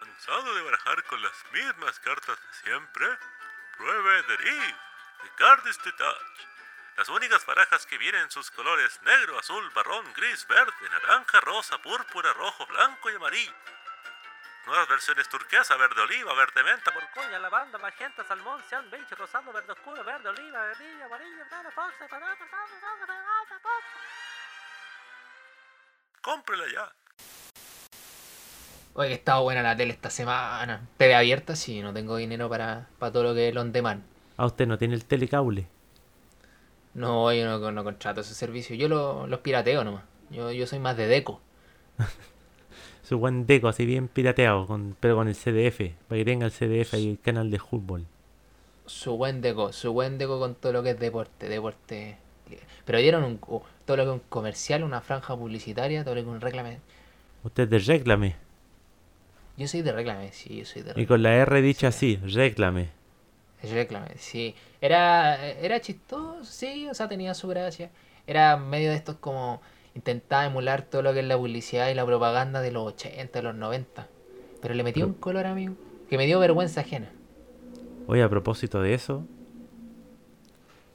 ¿Cansado de barajar con las mismas cartas de siempre? Pruebe Deriv de Cardis to Touch. Las únicas barajas que vienen en sus colores negro, azul, marrón, gris, verde, naranja, rosa, púrpura, rojo, blanco y amarillo. Nuevas versiones turquesa, verde oliva, verde menta, lavanda, magenta, salmón, cian, beige, rosado, verde oscuro, verde oliva, verdilla, amarillo, verde, fox, cómprela ya. Oye, que estaba buena la tele esta semana. TV abierta, sí, no tengo dinero para, para todo lo que es el on demand. Ah, usted no tiene el telecable. No, yo no, no contrato ese servicio. Yo lo- los pirateo nomás. Yo, yo soy más de deco. Su buen deco, así bien pirateado, con, pero con el CDF, para que tenga el CDF y el canal de fútbol. Su buen deco, su buen deco con todo lo que es deporte, deporte. Pero dieron un, todo lo que es un comercial, una franja publicitaria, todo lo que es un reclame. Usted es de réclame. Yo soy de reclame, sí, yo soy de Y reclame. con la R dicha así, réclame. Reclame, sí. Era, era chistoso, sí, o sea, tenía su gracia. Era medio de estos como intentaba emular todo lo que es la publicidad y la propaganda de los 80, de los 90. Pero le metió un color, amigo, que me dio vergüenza ajena. Oye, a propósito de eso,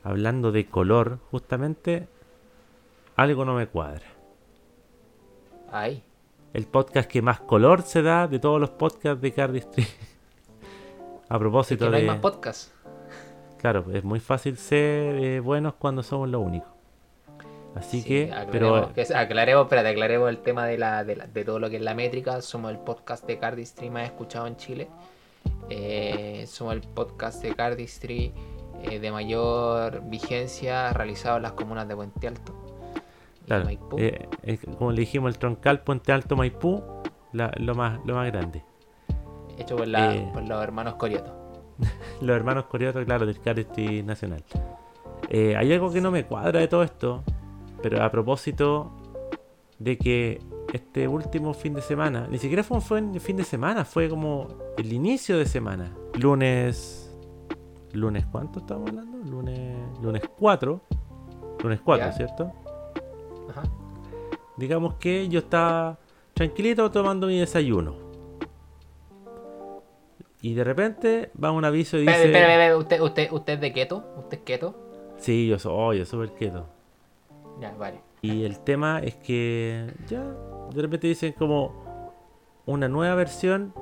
hablando de color, justamente, algo no me cuadra. Ay, El podcast que más color se da de todos los podcasts de Cardi Street. a es propósito que no hay más podcast. Claro, es muy fácil ser eh, buenos cuando somos los únicos. Así Sí, que, aclaremos, pero que- aclaremos, espérate, aclaremos el tema de, la, de, la- de todo lo que es la métrica. Somos el podcast de Cardistry más escuchado en Chile. Eh, somos el podcast de Cardistry eh, de mayor vigencia realizado en las comunas de Puente Alto. Claro, Maipú. eh, eh, como le dijimos, el troncal Puente Alto Maipú, la- lo, más, lo más grande. hecho por, la- eh, por los hermanos Corioto. Los hermanos Corioto, claro, del Cardi Nacional. Eh, hay algo que no me cuadra de todo esto, pero a propósito de que este último fin de semana, ni siquiera fue un fue fin de semana, fue como el inicio de semana. Lunes. ¿Lunes cuánto estamos hablando? Lunes, lunes 4. Lunes 4, Ya. ¿cierto? Ajá. Digamos que yo estaba tranquilito tomando mi desayuno. Y de repente va un aviso y dice... Espera, espera, espera, ¿Usted, usted, ¿Usted es de keto? ¿Usted es keto? Sí, yo soy, oh, yo súper quieto. Ya, vale. Y el tema es que ya de repente dicen como una nueva versión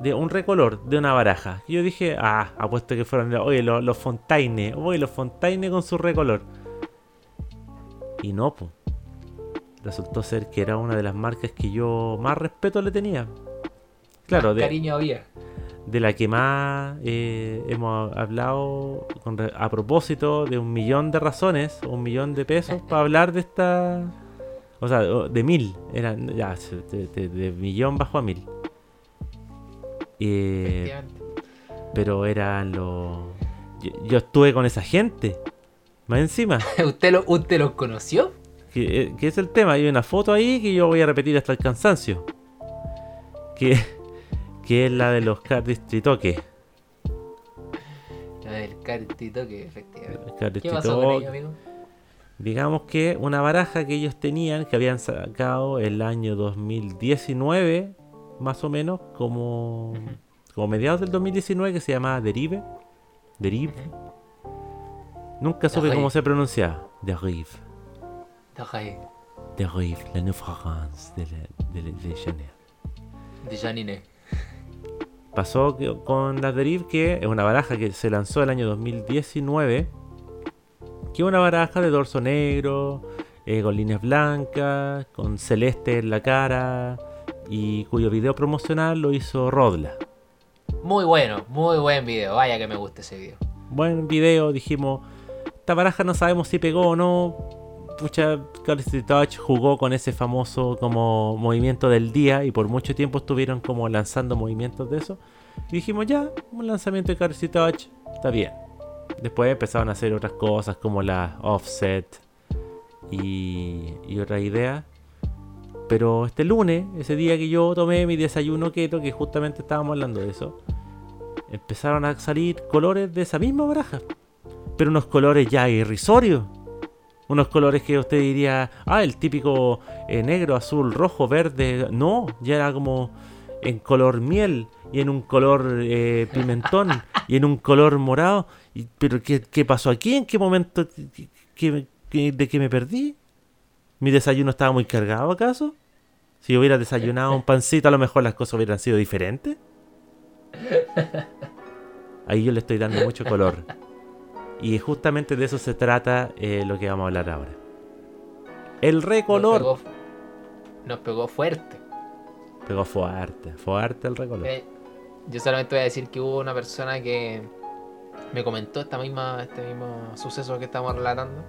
de un recolor de una baraja. Y yo dije, ah, apuesto que fueron, oye, los, los Fontaine, oye, los Fontaine con su recolor. Y no, pues. Resultó ser que era una de las marcas que yo más respeto le tenía. Claro, Más de, Cariño había. de la que más eh, hemos hablado con a propósito de un millón de razones, un millón de pesos para hablar de esta... O sea, de mil, eran ya, de, de- de millón bajo a mil. Eh, pero eran los... Yo, yo estuve con esa gente, más encima, ¿Usted, lo, ¿Usted los conoció? que, eh, que es el tema, hay una foto ahí que yo voy a repetir hasta el cansancio. Que, que es la de los Cardis Tritoque. La del cartito que efectivamente. ¿Qué pasó con Tritoque. ello, amigo? Digamos que una baraja que ellos tenían, que habían sacado el año 2019, más o menos, como, como mediados del 2019, que se llamaba Derive. Derive. Nunca supe Derive. cómo se pronunciaba. Derive. Ahí. Derive, la nouvelle fragance de, la- de, la- de Janine. Pasó que- con la Derive, que es una baraja que se lanzó el año 2019, que es una baraja de dorso negro, eh, con líneas blancas, con celeste en la cara, y cuyo video promocional lo hizo Rodla. Muy bueno, muy buen video. Vaya que me gusta ese video. Buen video, dijimos, esta baraja no sabemos si pegó o no. Pucha, Galaxy Touch jugó con ese famoso como movimiento del día y por mucho tiempo estuvieron como lanzando movimientos de eso. Y dijimos, ya, un lanzamiento de Galaxy Touch, está bien. Después empezaron a hacer otras cosas como la offset y, y otras ideas. Pero este lunes, ese día que yo tomé mi desayuno keto, que justamente estábamos hablando de eso, empezaron a salir colores de esa misma baraja. Pero unos colores ya irrisorios. unos colores que usted diría, ah, el típico eh, negro, azul, rojo, verde. No, ya era como en color miel y en un color eh, pimentón y en un color morado. Pero ¿qué, pasó aquí? ¿En qué momento? ¿Qué- qué- qué- ¿De qué me perdí? ¿Mi desayuno estaba muy cargado acaso? Si hubiera desayunado un pancito, a lo mejor las cosas hubieran sido diferentes. Ahí yo le estoy dando mucho color. Y justamente de eso se trata eh, lo que vamos a hablar ahora. El Nos recolor. pegó, nos pegó fuerte. Pegó fuerte, fuerte el recolor. Eh, yo solamente voy a decir que hubo una persona que me comentó esta misma, este mismo suceso que estamos relatando.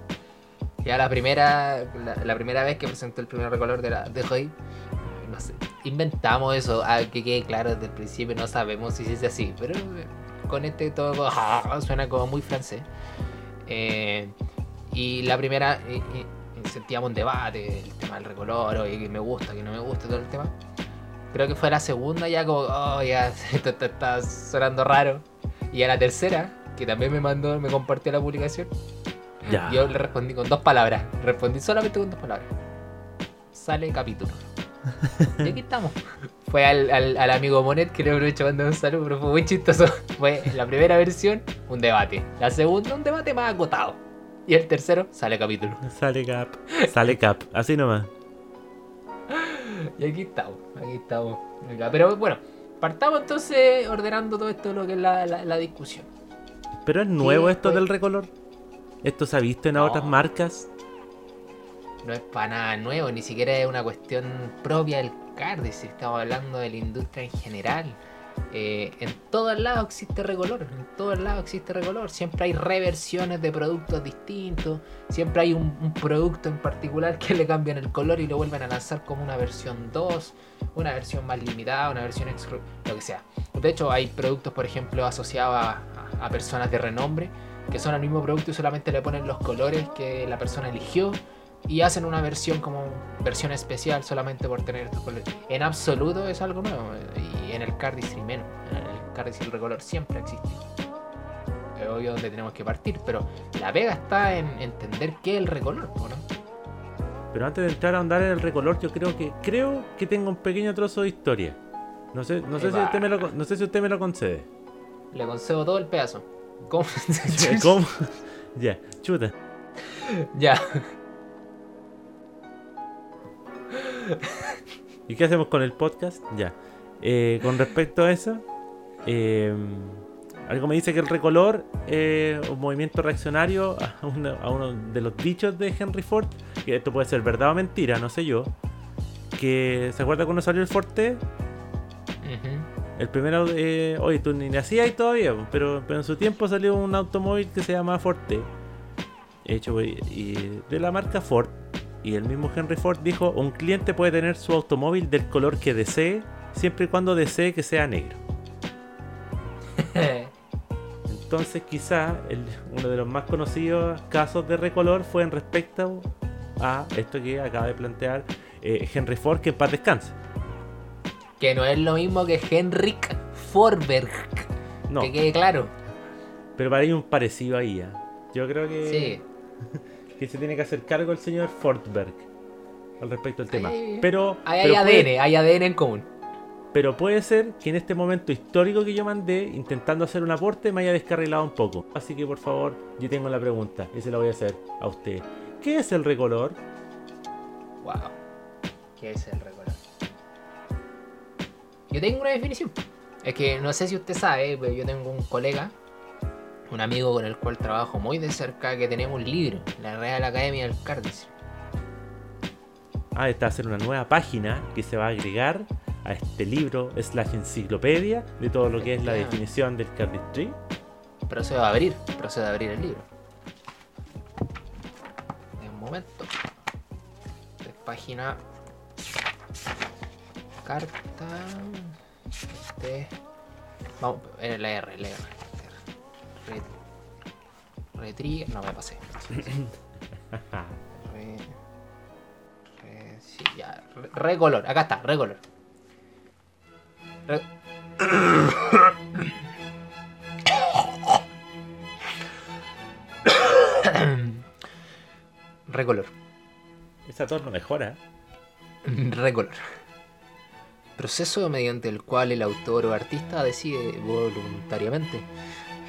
Ya la primera, la, la primera vez que presentó el primer recolor de la de Joy, no sé, inventamos eso, ah, que quede claro desde el principio, no sabemos si es así, pero eh, con este todo suena como muy francés. Eh, y la primera, y- y- y sentíamos un debate, el tema del recolor, oye, que me gusta, que no me gusta, todo el tema. Creo que fue la segunda ya como, oh, ya, esto, esto está sonando raro. Y a la tercera, que también me mandó, me compartió la publicación, Ya. yo le respondí con dos palabras. Respondí solamente con dos palabras. Sale capítulo. Y aquí estamos. Fue al, al- al amigo Monet que le aprovecho mandar un saludo, pero fue muy chistoso. Fue la primera versión, un debate. La segunda, un debate más agotado. Y el tercero, sale capítulo. Sale cap. Sale cap. Así nomás. Y aquí estamos, aquí estamos. Pero bueno, partamos entonces ordenando todo esto, lo que es la, la- la discusión. Pero es nuevo esto del recolor. Esto se ha visto en No. otras marcas. No es para nada nuevo, ni siquiera es una cuestión propia del Cardis, estamos hablando de la industria en general. Eh, en todos lados existe recolor, en todos lados existe recolor. Siempre hay reversiones de productos distintos, siempre hay un, producto en particular que le cambian el color y lo vuelven a lanzar como una versión 2, una versión más limitada, una versión exclu- lo que sea. De hecho, hay productos, por ejemplo, asociados a personas de renombre que son el mismo producto y solamente le ponen los colores que la persona eligió y hacen una versión como versión especial solamente por tener estos colores. En absoluto es algo nuevo eh, y en el Cardistry menos. En el Cardistry el recolor siempre existe. Es obvio donde tenemos que partir, pero la pega está en entender qué es el recolor, ¿o ¿no? Pero antes de entrar a andar en el recolor, yo creo que creo que tengo un pequeño trozo de historia. No sé, no sé, si, usted me lo, no sé si usted me lo concede. Le concedo todo el pedazo. ¿Cómo? ¿Cómo? ya, chuta. ya. ¿Y qué hacemos con el podcast? Ya. Eh, con respecto a eso, eh, algo me dice que el recolor es un movimiento reaccionario a uno, a uno de los dichos de Henry Ford, que esto puede ser verdad o mentira, no sé yo. Que se acuerda cuando salió el Forte, el primero, eh, oye, tú ni nacías ahí todavía, pero, pero en su tiempo salió un automóvil que se llama Forte, hecho y de la marca Ford. Y el mismo Henry Ford dijo, un cliente puede tener su automóvil del color que desee, siempre y cuando desee que sea negro. Entonces quizá el- uno de los más conocidos casos de recolor fue en respecto a esto que acaba de plantear eh, Henry Ford, que en paz descanse. que no es lo mismo que Henrik Forberg. No, Que quede claro. pero para hay un parecido ahí. ¿ah? Yo creo que... Sí. que se tiene que hacer cargo el señor Fortberg al respecto del tema. Pero, Hay, ADN, hay ADN en común. pero puede ser que en este momento histórico que yo mandé, intentando hacer un aporte, me haya descarrilado un poco. Así que por favor, yo tengo la pregunta y se la voy a hacer a usted. ¿Qué es el recolor? Wow. ¿Qué es el recolor? Yo tengo una definición. Es que no sé si usted sabe, pero yo tengo un colega, un amigo con el cual trabajo muy de cerca, que tenemos un libro, la Real Academia del Cardis. Ah, está a hacer una nueva página que se va a agregar a este libro slash enciclopedia de todo lo que es la definición del cardistry. Procedo a abrir, procedo a abrir el libro. De un momento. De página. Carta. De. Vamos, eh, la R, la R. Re, retri- No me pasé. Re, re- sí, ya. Re- recolor. Acá está, recolor. Re- Recolor. Ese atorno mejora. Recolor. Proceso mediante el cual el autor o artista decide voluntariamente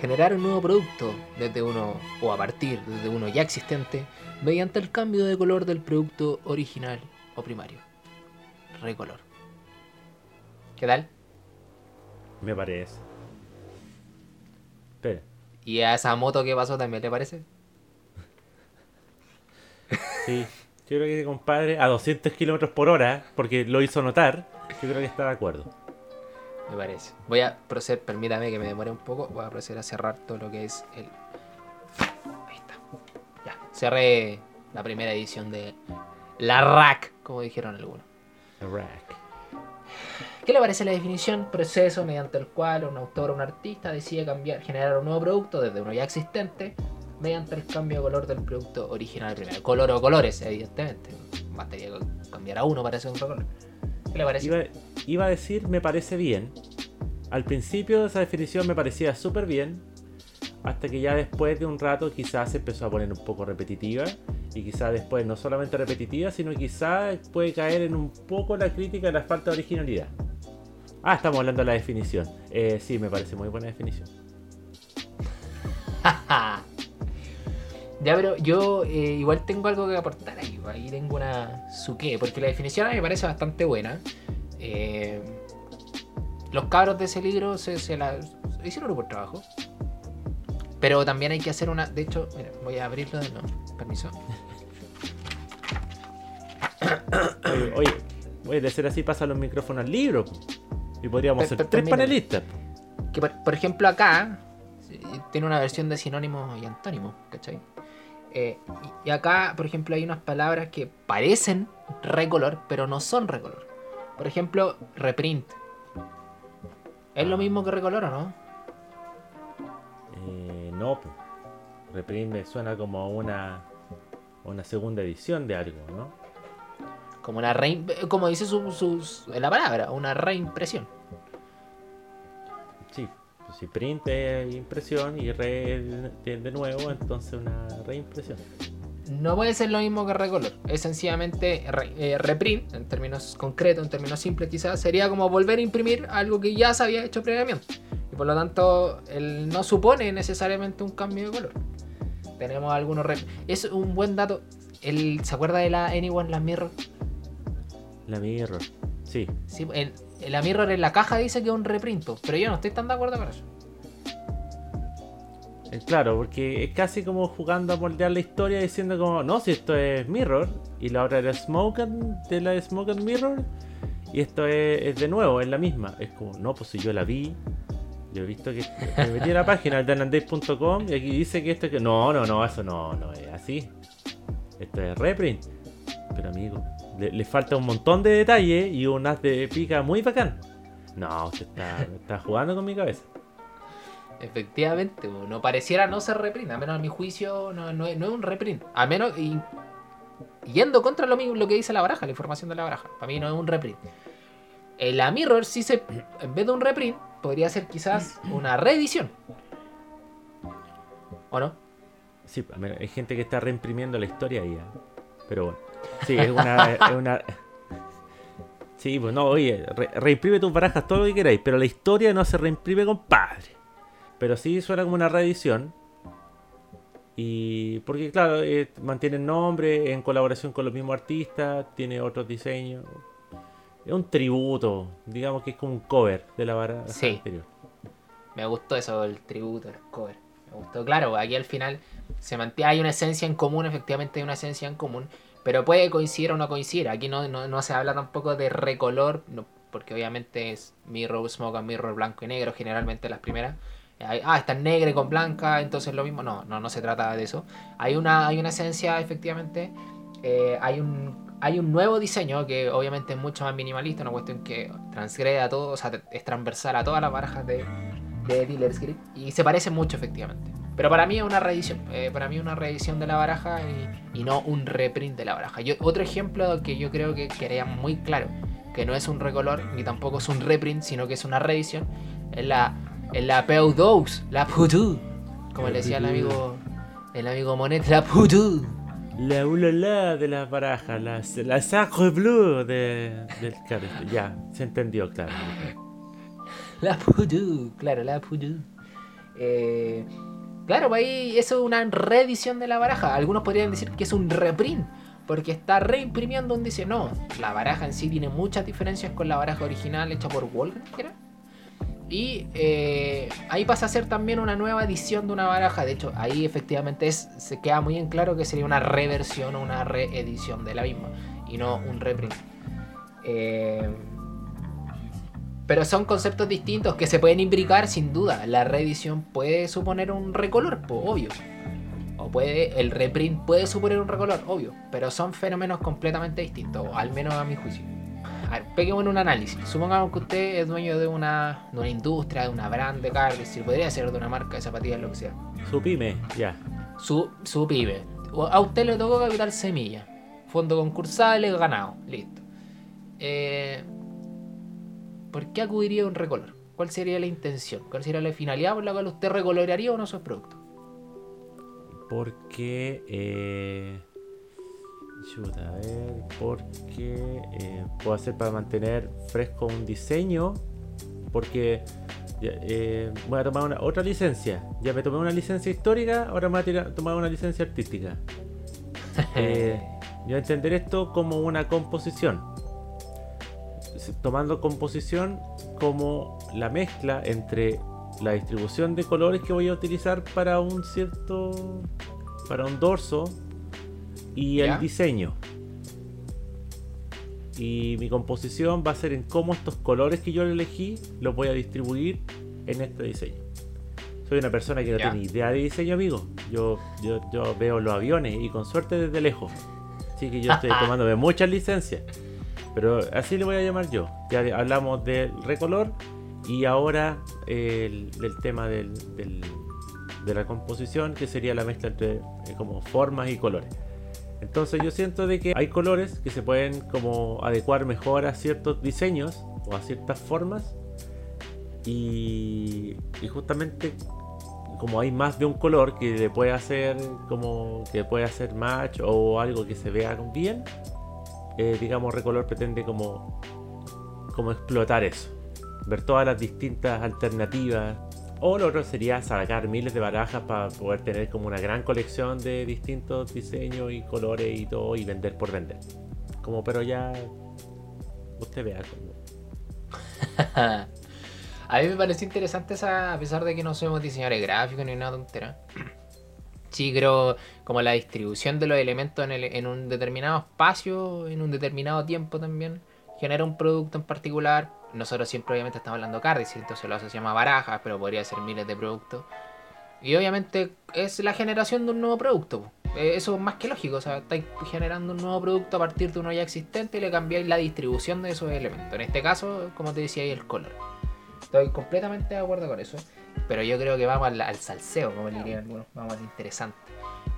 generar un nuevo producto desde uno o a partir de uno ya existente mediante el cambio de color del producto original o primario. Recolor. ¿Qué tal? Me parece. Espera. ¿Y a esa moto que pasó también le parece? Sí. Yo creo que compadre a 200 kilómetros por hora, porque lo hizo notar, yo creo que está de acuerdo. Me parece. Voy a proceder, permítame que me demore un poco, voy a proceder a cerrar todo lo que es el... Ahí está. Ya, cerré la primera edición de la RAC, como dijeron algunos. Rack. ¿Qué le parece la definición? Proceso mediante el cual un autor o un artista decide cambiar, generar un nuevo producto desde uno ya existente mediante el cambio de color del producto original primero. Color o colores, evidentemente. Bastaría cambiar a uno para hacer un color. ¿Qué le parece? Iba, iba a decir me parece bien. Al principio esa definición me parecía súper bien. Hasta que ya después de un rato quizás se empezó a poner un poco repetitiva. Y quizás después no solamente repetitiva, sino quizás puede caer en un poco la crítica de la falta de originalidad. Ah, estamos hablando de la definición. Eh, sí, me parece muy buena definición. Ya, pero yo eh, igual tengo algo que aportar ahí. Ahí tengo una su qué, porque la definición a mí me parece bastante buena. Eh, los cabros de ese libro se, se la hicieron buen trabajo. Pero también hay que hacer una. De hecho, mira, voy a abrirlo de nuevo. Permiso. Oye, oye, oye, de ser así pasa los micrófonos al libro. Y podríamos ser tres panelistas. Que por, por ejemplo acá eh, tiene una versión de sinónimos y antónimos, ¿cachai? Eh, y, acá, por ejemplo, hay unas palabras que parecen recolor, pero no son recolor. Por ejemplo, reprint. ¿Es lo mismo que recolor o no? Eh, no, po. Reprime suena como una, una segunda edición de algo, ¿no? Como una reim- como dice su, su- su- la palabra, una reimpresión. Si print es impresión y re de, nuevo, entonces una reimpresión. No puede ser lo mismo que recolor. Es sencillamente re- eh, reprint, en términos concretos, en términos simples quizás, sería como volver a imprimir algo que ya se había hecho previamente. Y por lo tanto, él no supone necesariamente un cambio de color. Tenemos algunos... Es un buen dato. El, ¿Se acuerda de la Anyone Last Mirror? La mirror. Sí, Sí, el, la Mirror en la caja dice que es un reprint, po, pero yo no estoy tan de acuerdo con eso. eh, claro, porque es casi como jugando a moldear la historia diciendo como, no, si esto es mirror y la otra era smoke and- de la smoke mirror y esto es, de nuevo, es la misma. Es como, no, pues si yo la vi, yo he visto que me metí a la página danandate.com y aquí dice que esto es que... No, no, no, eso no, no es así. Esto es reprint. Pero amigo, le, le falta un montón de detalle y un haz de pica muy bacán. No, usted está, está jugando con mi cabeza. Efectivamente, no pareciera no ser reprint, a menos a mi juicio no, no es, no es un reprint. A menos y, yendo contra lo mismo lo que dice la baraja, la información de la baraja. Para mí no es un reprint. En la Mirror sí se, en vez de un reprint, podría ser quizás una reedición. ¿O no? Sí, hay gente que está reimprimiendo la historia ahí. ¿eh? Pero bueno. Sí, es una, es una. Sí, pues no, oye, re- reimprime tus barajas todo lo que queráis, pero la historia no se reimprime, compadre. Pero sí suena como una reedición. Y. Porque, claro, eh, mantiene el nombre en colaboración con los mismos artistas, tiene otros diseños. Es un tributo, digamos que es como un cover de la baraja Sí. anterior. Me gustó eso, el tributo, el cover. Me gustó, claro, aquí al final se mantiene, hay una esencia en común, efectivamente hay una esencia en común, pero puede coincidir o no coincidir. Aquí no, no, no se habla tampoco de recolor, no, porque obviamente es mirror, smoke mirror, blanco y negro, generalmente las primeras. Ah, está negra con blanca, entonces lo mismo. No, no, no se trata de eso. Hay una, hay una esencia, efectivamente. eh, hay un hay un nuevo diseño que obviamente es mucho más minimalista, una cuestión que transgrede a todo, o sea, es transversal a todas las barajas de, de Dealer Script y se parece mucho efectivamente. Pero para mí es una reedición, eh, para mí es una reedición de la baraja y, y no un reprint de la baraja. Yo, otro ejemplo que yo creo que quedaría muy claro, que no es un recolor ni tampoco es un reprint, sino que es una reedición, es la, es la PO2, la Putu, como le decía el amigo, el amigo Monet, la Putu. La ulala de las barajas, la, la sacre bleu de, del cardistry. Ya, se entendió, claro. La Pudu, claro, la Pudu. Eh, claro, pues ahí eso es una reedición de la baraja. Algunos podrían decir que es un reprint, porque está reimprimiendo un dice no. La baraja en sí tiene muchas diferencias con la baraja original hecha por ¿qué era? Y eh, ahí pasa a ser también una nueva edición de una baraja. De hecho, ahí efectivamente es, se queda muy en claro que sería una reversión o una reedición de la misma y no un reprint. Eh, pero son conceptos distintos que se pueden imbricar sin duda. La reedición puede suponer un recolor, pues, obvio. O puede, el reprint puede suponer un recolor, obvio. Pero son fenómenos completamente distintos, al menos a mi juicio. A ver, peguemos en un análisis. Supongamos que usted es dueño de una, de una industria, de una brand de carnes, si podría ser de una marca de zapatillas, lo que sea. Su pyme, ya. Su, su pyme. A usted le tocó capital semilla. Fondo concursable, ganado. Listo. Eh, ¿Por qué acudiría a un recolor? ¿Cuál sería la intención? ¿Cuál sería la finalidad por la cual usted recoloraría uno de sus productos? Porque. Eh, chuta, a ver. Porque. eh, puedo hacer para mantener fresco un diseño. Porque. eh, voy a tomar una, otra licencia. Ya me tomé una licencia histórica, ahora me voy a tomar una licencia artística. Eh, yo entender esto como una composición. Tomando composición como la mezcla entre la distribución de colores que voy a utilizar para un cierto. para un dorso y ¿Ya? el diseño. Y mi composición va a ser en cómo estos colores que yo elegí los voy a distribuir en este diseño. Soy una persona que no Ya. tiene idea de diseño, amigo. Yo, yo, yo veo los aviones y con suerte desde lejos. Así que yo estoy tomándome muchas licencias. Pero así le voy a llamar yo. Ya hablamos del recolor y ahora el, del tema del, de la composición, que sería la mezcla entre eh, como formas y colores. Entonces yo siento de que hay colores que se pueden como adecuar mejor a ciertos diseños o a ciertas formas. Y, y justamente como hay más de un color que le puede hacer como que puede hacer match o algo que se vea bien, eh, digamos Recolor pretende como, como explotar eso, ver todas las distintas alternativas. O lo otro sería sacar miles de barajas para poder tener como una gran colección de distintos diseños y colores y todo y vender por vender. Como pero ya usted vea como A mí me pareció interesante esa, a pesar de que no somos diseñadores gráficos ni nada tontera. Sí, creo como la distribución de los elementos en, un determinado espacio, en un determinado tiempo también, genera un producto en particular. Nosotros siempre obviamente estamos hablando de Cardis, entonces lo asociamos a barajas, pero podría ser miles de productos. Y obviamente es la generación de un nuevo producto. Eh, Eso es más que lógico, o sea, estáis generando un nuevo producto a partir de uno ya existente y le cambiáis la distribución de esos elementos. En este caso, como te decía, el color. Estoy completamente de acuerdo con eso. Pero yo creo que vamos al, al salseo, como le dirían algunos. Vamos al interesante.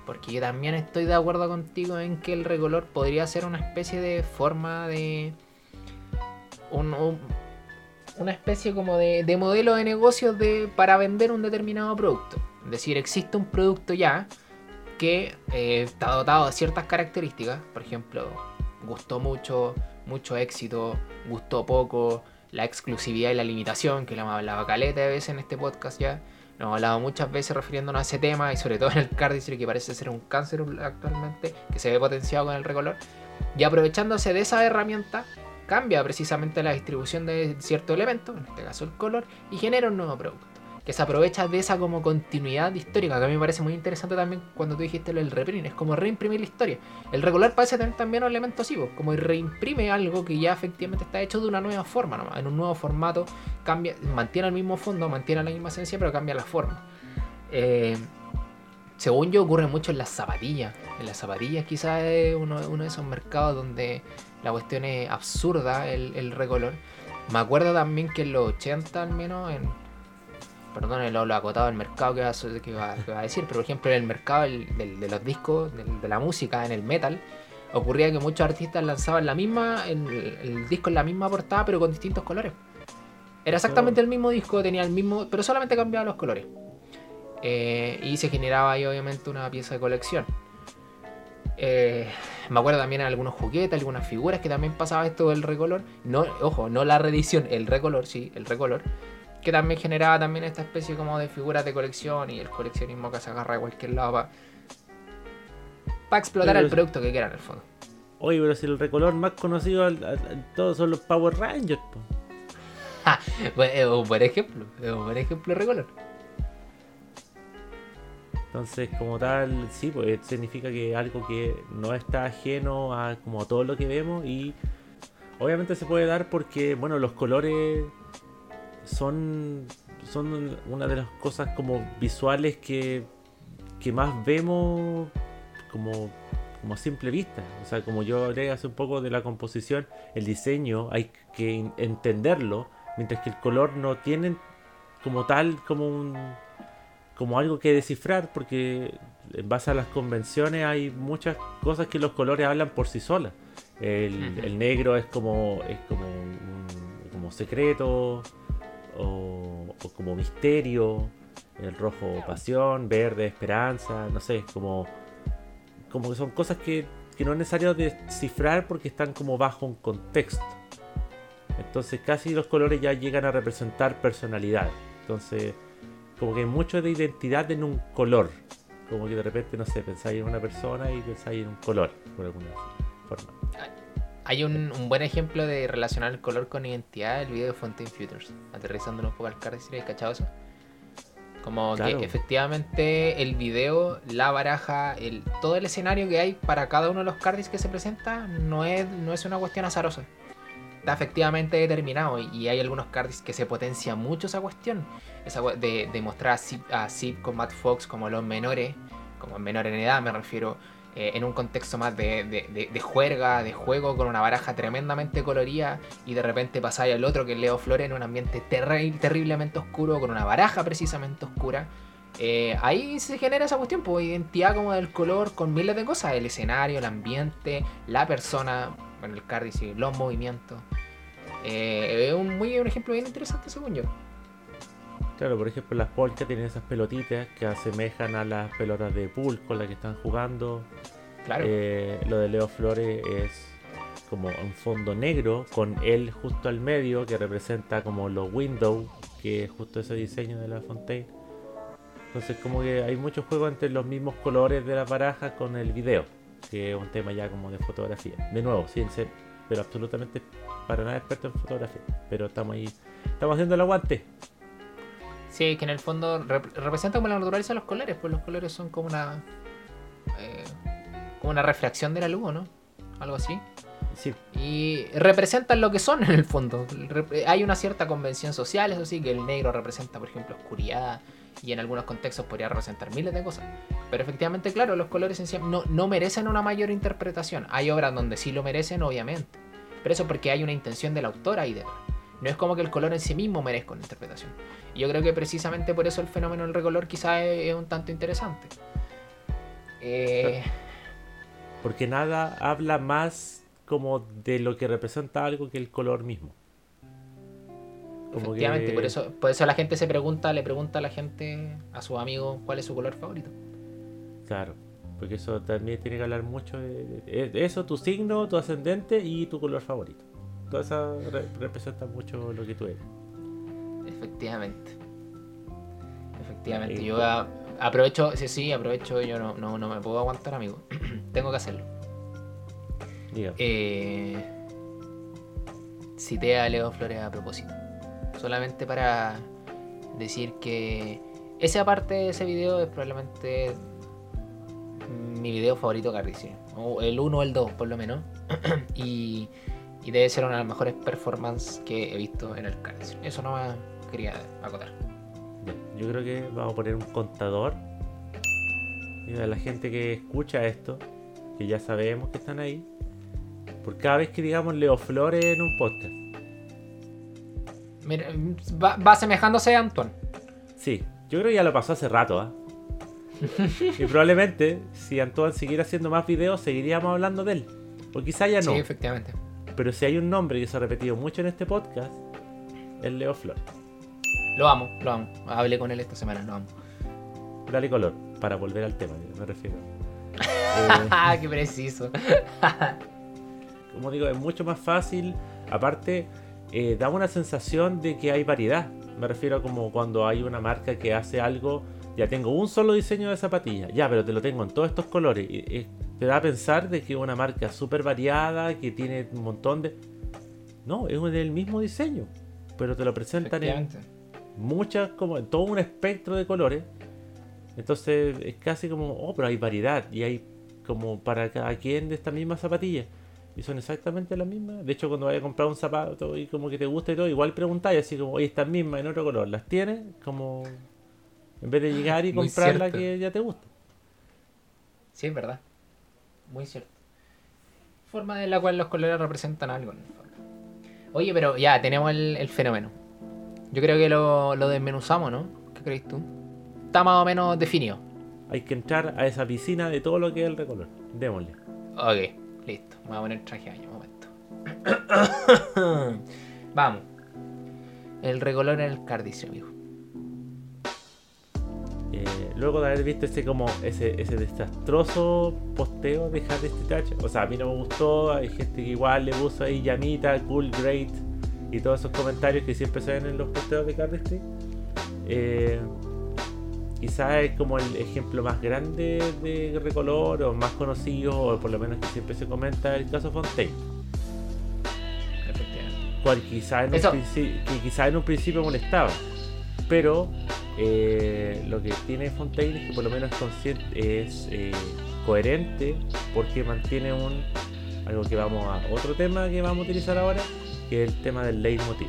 Porque yo también estoy de acuerdo contigo en que el recolor podría ser una especie de forma de. un- un- una especie como de, de modelo de negocio de, para vender un determinado producto. Es decir, existe un producto ya que eh, está dotado de ciertas características. Por ejemplo, gustó mucho, mucho éxito, gustó poco, la exclusividad y la limitación, que la hemos hablado caleta de veces en este podcast ya. Nos hemos hablado muchas veces refiriéndonos a ese tema y sobre todo en el cardistry que parece ser un cáncer actualmente, que se ve potenciado con el recolor. Y aprovechándose de esa herramienta, cambia precisamente la distribución de cierto elemento, en este caso el color, y genera un nuevo producto. Que se aprovecha de esa como continuidad histórica, que a mí me parece muy interesante también cuando tú dijiste lo del reprint, es como reimprimir la historia. El recolor parece tener también un elemento así, pues, como reimprime algo que ya efectivamente está hecho de una nueva forma, nomás, en un nuevo formato, cambia, mantiene el mismo fondo, mantiene la misma esencia, pero cambia la forma. Eh, según yo ocurre mucho en las zapatillas. En las zapatillas quizás es uno, uno de esos mercados donde la cuestión es absurda, el, el recolor. Me acuerdo también que en los 80 al menos, en, perdón lo, lo acotado del mercado que va, que a decir, pero por ejemplo en el mercado del- de los discos, de la música, en el metal, ocurría que muchos artistas lanzaban la misma, el, el disco en la misma portada pero con distintos colores. Era exactamente el mismo disco, tenía el mismo, pero solamente cambiaba los colores. Eh, y se generaba ahí obviamente una pieza de colección. Eh, me acuerdo también de algunos juguetes, algunas figuras que también pasaba esto del recolor. No, ojo, no la reedición, el recolor, sí, el recolor. Que también generaba también esta especie como de figuras de colección y el coleccionismo que se agarra de cualquier lado para explotar Pero el producto que quieran en el fondo. Oye, pero si el recolor más conocido al- todos son los Power Rangers, po. Bueno, es un buen ejemplo, es un buen ejemplo de recolor. Entonces, como tal, sí, pues significa que algo que no está ajeno a como a todo lo que vemos y obviamente se puede dar porque, bueno, los colores son, son una de las cosas como visuales que, que más vemos como, como a simple vista. O sea, como yo hablé hace un poco de la composición, el diseño hay que en- entenderlo, mientras que el color no tiene como tal como un como algo que descifrar porque en base a las convenciones hay muchas cosas que los colores hablan por sí solas. El, el negro es como es como un- como secreto o, o como misterio, el rojo pasión, verde esperanza, no sé, como como que son cosas que, que no es necesario descifrar porque están como bajo un contexto. Entonces casi los colores ya llegan a representar personalidad. Entonces como que mucho de identidad en un color. Como que de repente, no sé, pensáis en una persona y pensáis en un color, por alguna forma. Hay un, un buen ejemplo de relacionar el color con identidad, el video de Fontaine Futures, aterrizándolo un poco al cardistry, ¿cachado eso? Como Claro. que efectivamente el video, la baraja, el, todo el escenario que hay para cada uno de los cardis que se presenta no es, no es una cuestión azarosa. Está efectivamente determinado y, y hay algunos cardis que se potencia mucho esa cuestión. Esa de, de mostrar a Zip, a Zip con Matt Fox como los menores, como menores en edad me refiero, eh, en un contexto más de, de, de- de juerga, de juego, con una baraja tremendamente colorida, y de repente pasáis al otro que es Leo Flores en un ambiente terri- terriblemente oscuro, con una baraja precisamente oscura. Eh, ahí se genera esa cuestión, pues identidad como del color, con miles de cosas, el escenario, el ambiente, la persona, bueno, el card dice, los movimientos. Eh, es un, un ejemplo bien interesante según yo. Claro, por ejemplo, las polcas tienen esas pelotitas que asemejan a las pelotas de pool con las que están jugando. Claro. Eh, lo de Leo Flores es como un fondo negro con él justo al medio que representa como los windows, que es justo ese diseño de la Fontaine. Entonces como que hay muchos juegos entre los mismos colores de las barajas con el video, que es un tema ya como de fotografía. De nuevo, sin ser, pero absolutamente para nada experto en fotografía. Pero estamos ahí, estamos haciendo el aguante. Sí, que en el fondo rep- representa como la naturaleza de los colores, pues los colores son como una. eh, como una refracción de la luz, ¿no? Algo así. Sí, Y representan lo que son en el fondo. Hay una cierta convención social, eso sí, que el negro representa, por ejemplo, oscuridad y en algunos contextos podría representar miles de cosas. Pero efectivamente, claro, los colores en sí no, no merecen una mayor interpretación. Hay obras donde sí lo merecen, obviamente. Pero eso porque hay una intención del autor ahí detrás. No es como que el color en sí mismo merezca una interpretación. Y yo creo que precisamente por eso el fenómeno del recolor quizás es, es un tanto interesante. Eh, porque nada habla más como de lo que representa algo que el color mismo. Como Efectivamente, que- por eso, por eso la gente se pregunta, le pregunta a la gente, a sus amigos, cuál es su color favorito. Claro, porque eso también tiene que hablar mucho de, de- de eso, tu signo, tu ascendente y tu color favorito. Todo eso re- representa mucho lo que tú eres. Efectivamente. Efectivamente. Yo a- aprovecho, sí, sí, aprovecho, yo no, no, no me puedo aguantar, amigo. Tengo que hacerlo. Diga, Eh, cité a Leo Flores a propósito. Solamente para decir que esa parte de ese video es probablemente mi video favorito Cardicio. O el 1 o el 2, por lo menos. y, y debe ser una de las mejores performances que he visto en el Cardicio. Eso no más quería acotar. yo creo que vamos a poner un contador. Y a la gente que escucha esto, que ya sabemos que están ahí, por cada vez que digamos Leo Flores en un podcast. Mira, va, va asemejándose a Antoine. Sí, yo creo que ya lo pasó hace rato, ¿ah? y probablemente, si Antoine siguiera haciendo más videos, seguiríamos hablando de él. O quizá ya no. Sí, efectivamente. Pero si hay un nombre que se ha repetido mucho en este podcast, es Leo Flores. Lo amo, lo amo. Hablé con él esta semana, lo amo. Dale color, para volver al tema, me refiero. Ah, qué preciso. como digo, es mucho más fácil. Aparte, eh, da una sensación de que hay variedad. Me refiero a como cuando hay una marca que hace algo, ya tengo un solo diseño de zapatilla, ya, pero te lo tengo en todos estos colores. Y, te da a pensar de que es una marca súper variada, que tiene un montón de... No, es el mismo diseño, pero te lo presentan en muchas, como en todo un espectro de colores. Entonces es casi como, oh, pero hay variedad y hay como para cada quien de esta misma zapatilla. Y son exactamente las mismas. De hecho, cuando vayas a comprar un zapato y como que te gusta y todo, igual preguntáis así como, oye, estas mismas en otro color, ¿las tienes? Como en vez de llegar y Muy comprar la que ya te gusta. Sí, es verdad. Muy cierto. Forma en la cual los colores representan algo. en el fondo. Oye, pero ya, tenemos el, el fenómeno. Yo creo que lo, lo desmenuzamos, ¿no? ¿Qué crees tú? Está más o menos definido. Hay que entrar a esa piscina de todo lo que es el recolor. Démosle. Ok, listo. Me voy a poner traje de baño, un momento. Vamos. El recolor en el cardistry, amigo. Eh, luego de haber visto ese como ese, ese desastroso posteo de Hard Touch, o sea, a mí no me gustó, hay gente que igual le puso ahí llamita, cool, great y todos esos comentarios que siempre se ven en los posteos de Cardistry. Eh, quizás es como el ejemplo más grande de recolor o más conocido, o por lo menos que siempre se comenta el caso Fontaine. Efectivamente. cual quizá en, un Eso. princi- que quizá en un principio molestaba. Pero eh, lo que tiene Fontaine es que por lo menos es, consciente, es eh, coherente porque mantiene un algo que vamos a otro tema que vamos a utilizar ahora, que es el tema del leitmotiv.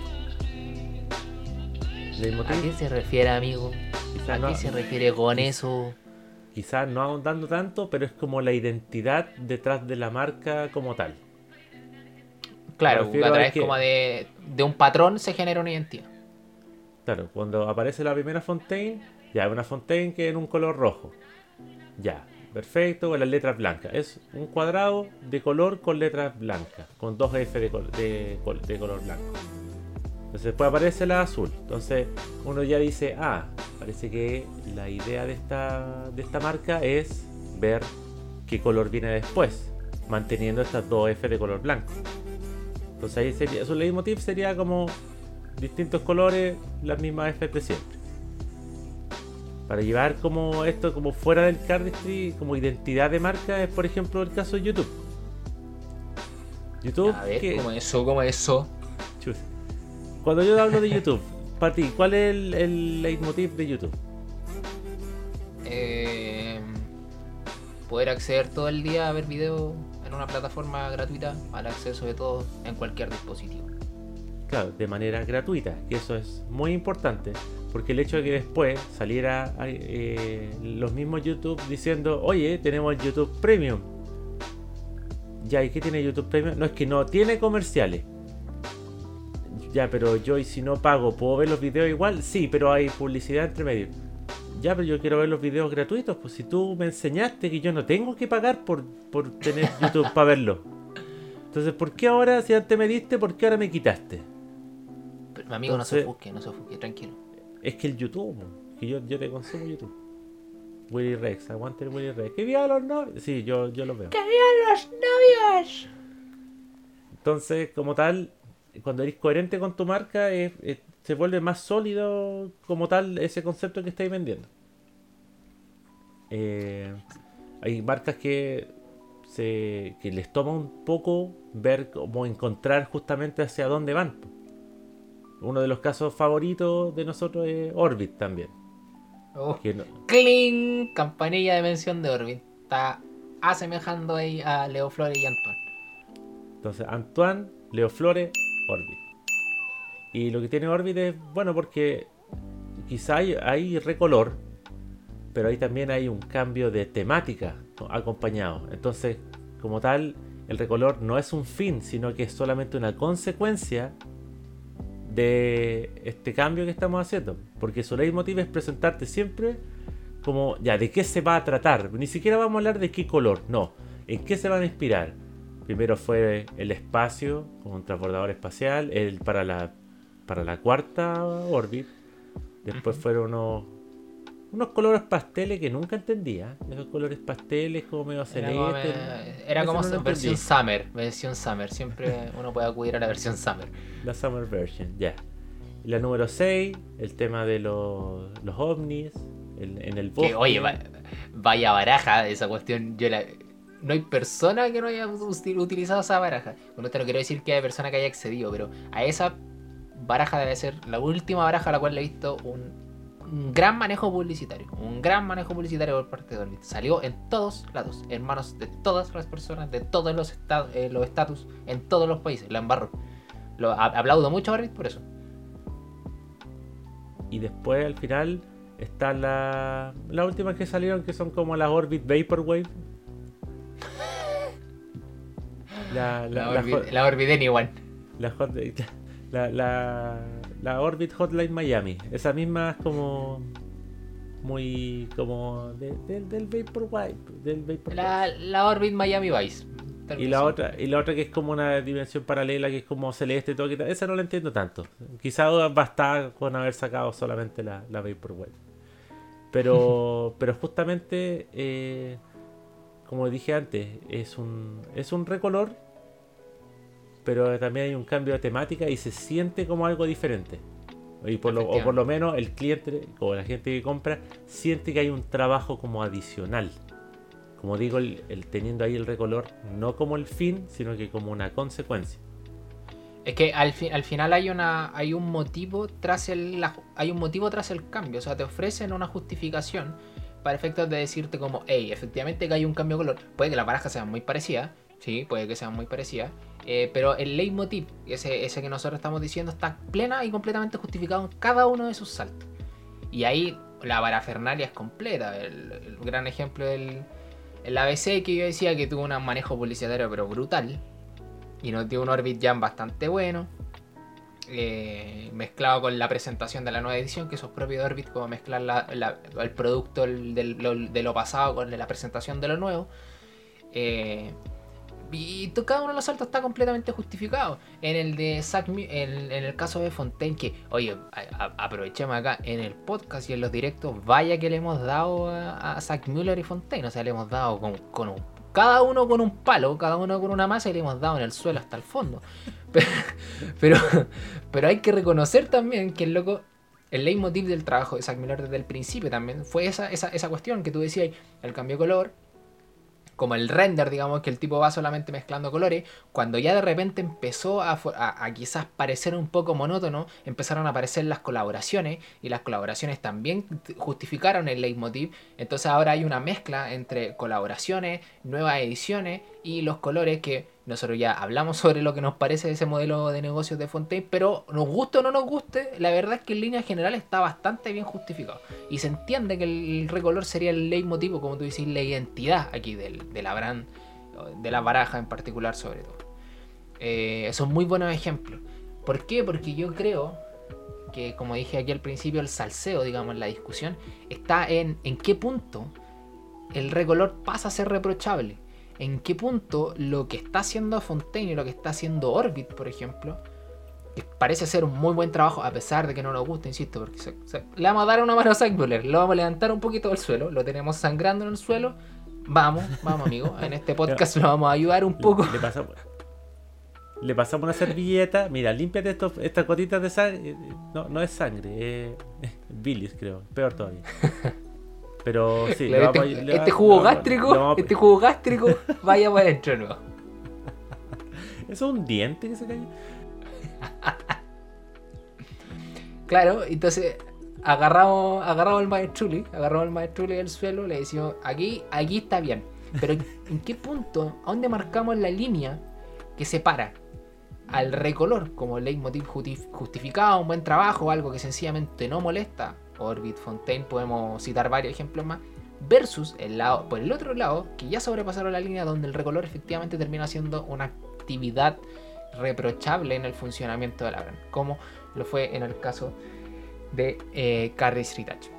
¿A qué se refiere, amigo? ¿A no, qué se refiere con eso? quizá no ahondando tanto, pero es como la identidad detrás de la marca como tal. Claro, a a través que- como de, de un patrón se genera una identidad. Claro, cuando aparece la primera Fontaine, ya es una Fontaine que en un color rojo. Ya, perfecto, con las letras blancas. Es un cuadrado de color con letras blancas, con dos F de, col- de col- de color blanco. Entonces después aparece la azul. Entonces uno ya dice, ah, parece que la idea de esta, de esta marca es ver qué color viene después, manteniendo estas dos F de color blanco. Entonces ahí sería, su leitmotiv sería como distintos colores, las mismas F de siempre. Para llevar como esto como fuera del cardistry, como identidad de marca, es por ejemplo el caso de YouTube. YouTube, A ver, como eso, como eso. Chus. Cuando yo hablo de YouTube, para ti, ¿cuál es el, el leitmotiv de YouTube? Eh, poder acceder todo el día a ver videos en una plataforma gratuita al acceso de todos en cualquier dispositivo. Claro, de manera gratuita, que eso es muy importante, porque el hecho de que después saliera eh, los mismos YouTube diciendo, oye, tenemos YouTube Premium. Ya, ¿y qué tiene YouTube Premium? No es que no tiene comerciales. Ya, pero yo y si no pago, ¿puedo ver los videos igual? Sí, pero hay publicidad entre medio. Ya, pero yo quiero ver los videos gratuitos. Pues si tú me enseñaste que yo no tengo que pagar por, por tener YouTube para verlo. Entonces, ¿por qué ahora, si antes me diste, por qué ahora me quitaste? Pero, amigo, no se ofusque, no se ofusque, tranquilo. Es que el YouTube, que yo, yo te consumo YouTube. Willy Rex, aguante el Willy Rex. ¡Que viva los novios! Sí, yo, yo lo veo. los novios! Entonces, como tal, cuando eres coherente con tu marca, es- es- se vuelve más sólido como tal ese concepto que estáis vendiendo. Eh, hay marcas que, se, que les toma un poco ver cómo encontrar justamente hacia dónde van. Uno de los casos favoritos de nosotros es Orbit también. Oh, Que no- ¡Cling! Campanilla de mención de Orbit. Está asemejando ahí a Leo Flores y Antoine. Entonces, Antoine, Leo Flores, Orbit. Y lo que tiene Orbit es, bueno, porque quizá hay, hay recolor, pero ahí también hay un cambio de temática acompañado. Entonces, como tal, el recolor no es un fin, sino que es solamente una consecuencia de este cambio que estamos haciendo. Porque su leitmotiv es presentarte siempre como, ya, ¿de qué se va a tratar? Ni siquiera vamos a hablar de qué color, no. ¿En qué se van a inspirar? Primero fue el espacio, con un transbordador espacial, el para la, para la cuarta Orbit. Después fueron unos unos colores pasteles que nunca entendía. Esos colores pasteles como medio Era como, celeste. era como no lo versión entendí. Summer, versión Summer. Siempre uno puede acudir a la versión Summer. La Summer Version, ya. La número 6, el tema de los, los ovnis el- en el bosque. Que oye, va- vaya baraja esa cuestión. Yo la, no hay persona que no haya utilizado esa baraja. Con esto no quiero decir que haya persona que haya accedido, pero a esa baraja debe ser la última baraja a la cual le he visto un, un gran manejo publicitario. Un gran manejo publicitario por parte de Orbit. Salió en todos lados, en manos de todas las personas, de todos los estados, eh, los estatus, en todos los países. La embarro. Lo aplaudo mucho a Orbit por eso. Y después al final está la, la última que salieron que son como las Orbit Vaporwave. La, La, la, la Orbit, la Orbit Anyone. la la- la- la Orbit Hotline Miami. Esa misma es como muy como de- del- del Vaporwave. Del Vaporwave. La, la Orbit Miami Vice. Y la otra, y la otra que es como una dimensión paralela, que es como celeste, todo que tal, esa no la entiendo tanto. Quizá basta con haber sacado solamente la, la Vaporwave. Pero, pero justamente, eh, como dije antes, es un, es un recolor, pero también hay un cambio de temática y se siente como algo diferente. Y por lo, o por lo menos el cliente o la gente que compra siente que hay un trabajo como adicional como digo, el, el teniendo ahí el recolor no como el fin, sino que como una consecuencia. Es que al, fi- al final hay una hay un motivo tras el la- hay un motivo tras el cambio, o sea, te ofrecen una justificación para efectos de decirte como, hey, efectivamente que hay un cambio de color. Puede que las barajas sean muy parecidas, sí, puede que sean muy parecidas, eh, pero el leitmotiv, ese, ese que nosotros estamos diciendo, está plena y completamente justificado en cada uno de sus saltos. Y ahí la parafernalia es completa. El, gran ejemplo del el ABC que yo decía que tuvo un manejo publicitario pero brutal. Y nos dio un Orbit Jam bastante bueno. eh, mezclado con la presentación de la nueva edición, que eso es propio de Orbit, como mezclar la- el producto del- de lo pasado con la presentación de lo nuevo. Eh, y cada uno de los saltos está completamente justificado. En el de Zack Mu- en, en el caso de Fontaine, que, oye, a- aprovechemos acá, en el podcast y en los directos, vaya que le hemos dado a, a Müller y Fontaine. O sea, le hemos dado con, con un. Cada uno con un palo, cada uno con una masa y le hemos dado en el suelo hasta el fondo. Pero, pero, pero hay que reconocer también que el loco. El leitmotiv del trabajo de Zack Miller desde el principio también fue esa, esa, esa cuestión que tú decías, el cambio de color, como el render, digamos, que el tipo va solamente mezclando colores, cuando ya de repente empezó a, a- a quizás parecer un poco monótono, empezaron a aparecer las colaboraciones y las colaboraciones también justificaron el leitmotiv, entonces ahora hay una mezcla entre colaboraciones, nuevas ediciones y los colores que nosotros ya hablamos sobre lo que nos parece ese modelo de negocios de Fontaine, pero nos guste o no nos guste, la verdad es que en línea general está bastante bien justificado. Y se entiende que el recolor sería el leitmotiv, como tú dices, la identidad aquí del, de la de la baraja en particular sobre todo. Eh, son muy buenos ejemplos. ¿Por qué? Porque yo creo que, como dije aquí al principio, el salseo, digamos, la discusión, está en en qué punto el recolor pasa a ser reprochable. En qué punto lo que está haciendo Fontaine y lo que está haciendo Orbit, por ejemplo, que parece ser un muy buen trabajo, a pesar de que no nos guste, insisto, porque se- se- le vamos a dar una mano a Zack lo vamos a levantar un poquito del suelo, lo tenemos sangrando en el suelo. Vamos, vamos, amigo. En este podcast lo vamos a ayudar un poco. Le, le pasamos, le pasamos una servilleta. Mira, límpiate estos, estas gotitas de sangre. Eh, No, no es sangre, es es bilis, creo. Peor todavía. Pero sí, Claro, este, este jugo gástrico, este jugo gástrico, vaya para adentro, ¿no? ¿Eso es un diente que se cayó? Claro, entonces agarramos, agarramos el maestruli, agarramos el maestruli del suelo, le decimos, aquí, aquí está bien. Pero ¿en qué punto, a dónde marcamos la línea que separa al recolor como leitmotiv justi- justificado, un buen trabajo, algo que sencillamente no molesta? Orbit, Fontaine, podemos citar varios ejemplos más. Versus el lado, por el otro lado, que ya sobrepasaron la línea donde el recolor efectivamente termina siendo una actividad reprochable en el funcionamiento de la brand, como lo fue en el caso de eh, Retouch.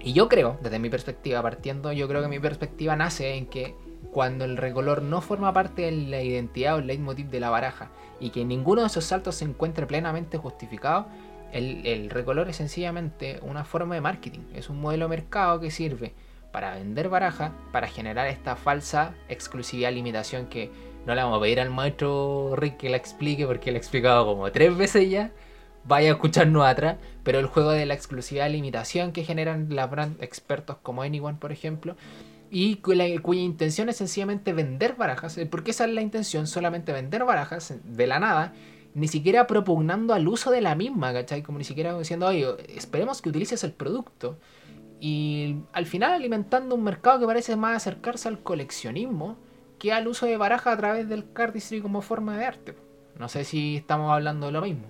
Y yo creo, desde mi perspectiva partiendo, yo creo que mi perspectiva nace en que cuando el recolor no forma parte de la identidad o el leitmotiv de la baraja y que ninguno de esos saltos se encuentre plenamente justificado, El, recolor es sencillamente una forma de marketing, es un modelo de mercado que sirve para vender baraja, para generar esta falsa exclusividad, limitación que no le vamos a pedir al maestro Rick que la explique porque él ha explicado como tres veces ya. Vaya a escucharnos atrás, pero el juego de la exclusividad, limitación que generan las brand expertos como Anyone, por ejemplo, y cuya, cuya intención es sencillamente vender barajas, porque esa es la intención, solamente vender barajas de la nada, ni siquiera propugnando al uso de la misma, ¿cachai? Como ni siquiera diciendo, oye, esperemos que utilices el producto. Y al final alimentando un mercado que parece más acercarse al coleccionismo que al uso de baraja a través del cardistry como forma de arte. No sé si estamos hablando de lo mismo.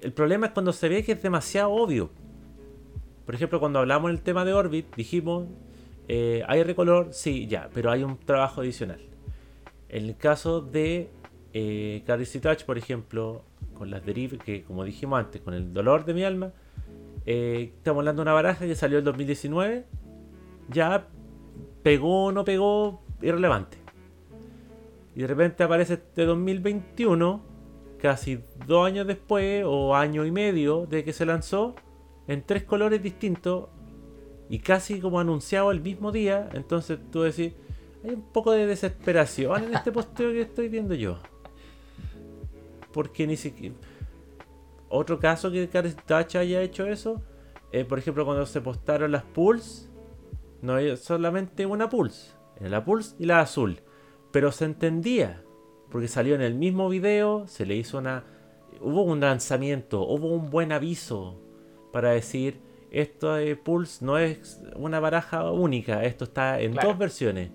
El problema es cuando se ve que es demasiado obvio. Por ejemplo, cuando hablamos del tema de Orbit, dijimos, eh, ¿hay recolor? Sí, ya, pero hay un trabajo adicional. En el caso de eh, Cardistry Touch, por ejemplo, con las derivas, que como dijimos antes, con el dolor de mi alma, eh, estamos hablando de una baraja que salió en 2019, ya pegó o no pegó, irrelevante. Y de repente aparece este 2021, casi dos años después, o año y medio de que se lanzó, en tres colores distintos, y casi como anunciado el mismo día, entonces tú decís, hay un poco de desesperación en este posteo que estoy viendo yo. Porque ni siquiera... Otro caso que Touch haya hecho eso, eh, por ejemplo, cuando se postaron las Pulse, no hay solamente una Pulse, era la Pulse y la azul. Pero se entendía, porque salió en el mismo video, se le hizo una... Hubo un lanzamiento, hubo un buen aviso para decir, esto de Pulse no es una baraja única, esto está en Claro. dos versiones.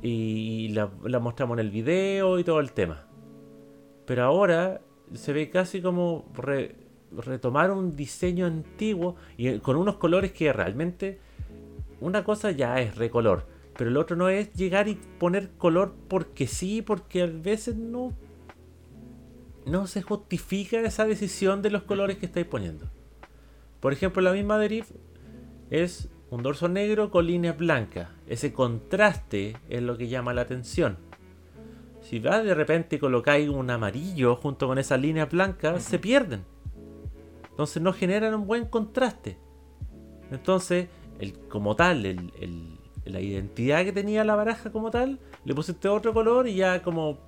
Y la, la mostramos en el video y todo el tema. Pero ahora se ve casi como re- retomar un diseño antiguo y eh, con unos colores que realmente una cosa ya es recolor, pero el otro no es llegar y poner color porque sí, porque a veces no no se justifica esa decisión de los colores que estáis poniendo. Por ejemplo, la misma Deriv es un dorso negro con líneas blancas. Ese contraste es lo que llama la atención. Si vas de repente y colocáis un amarillo junto con esas líneas blancas, se pierden. Entonces no generan un buen contraste. Entonces, el, como tal, el- el- la identidad que tenía la baraja como tal, le pusiste otro color y ya como,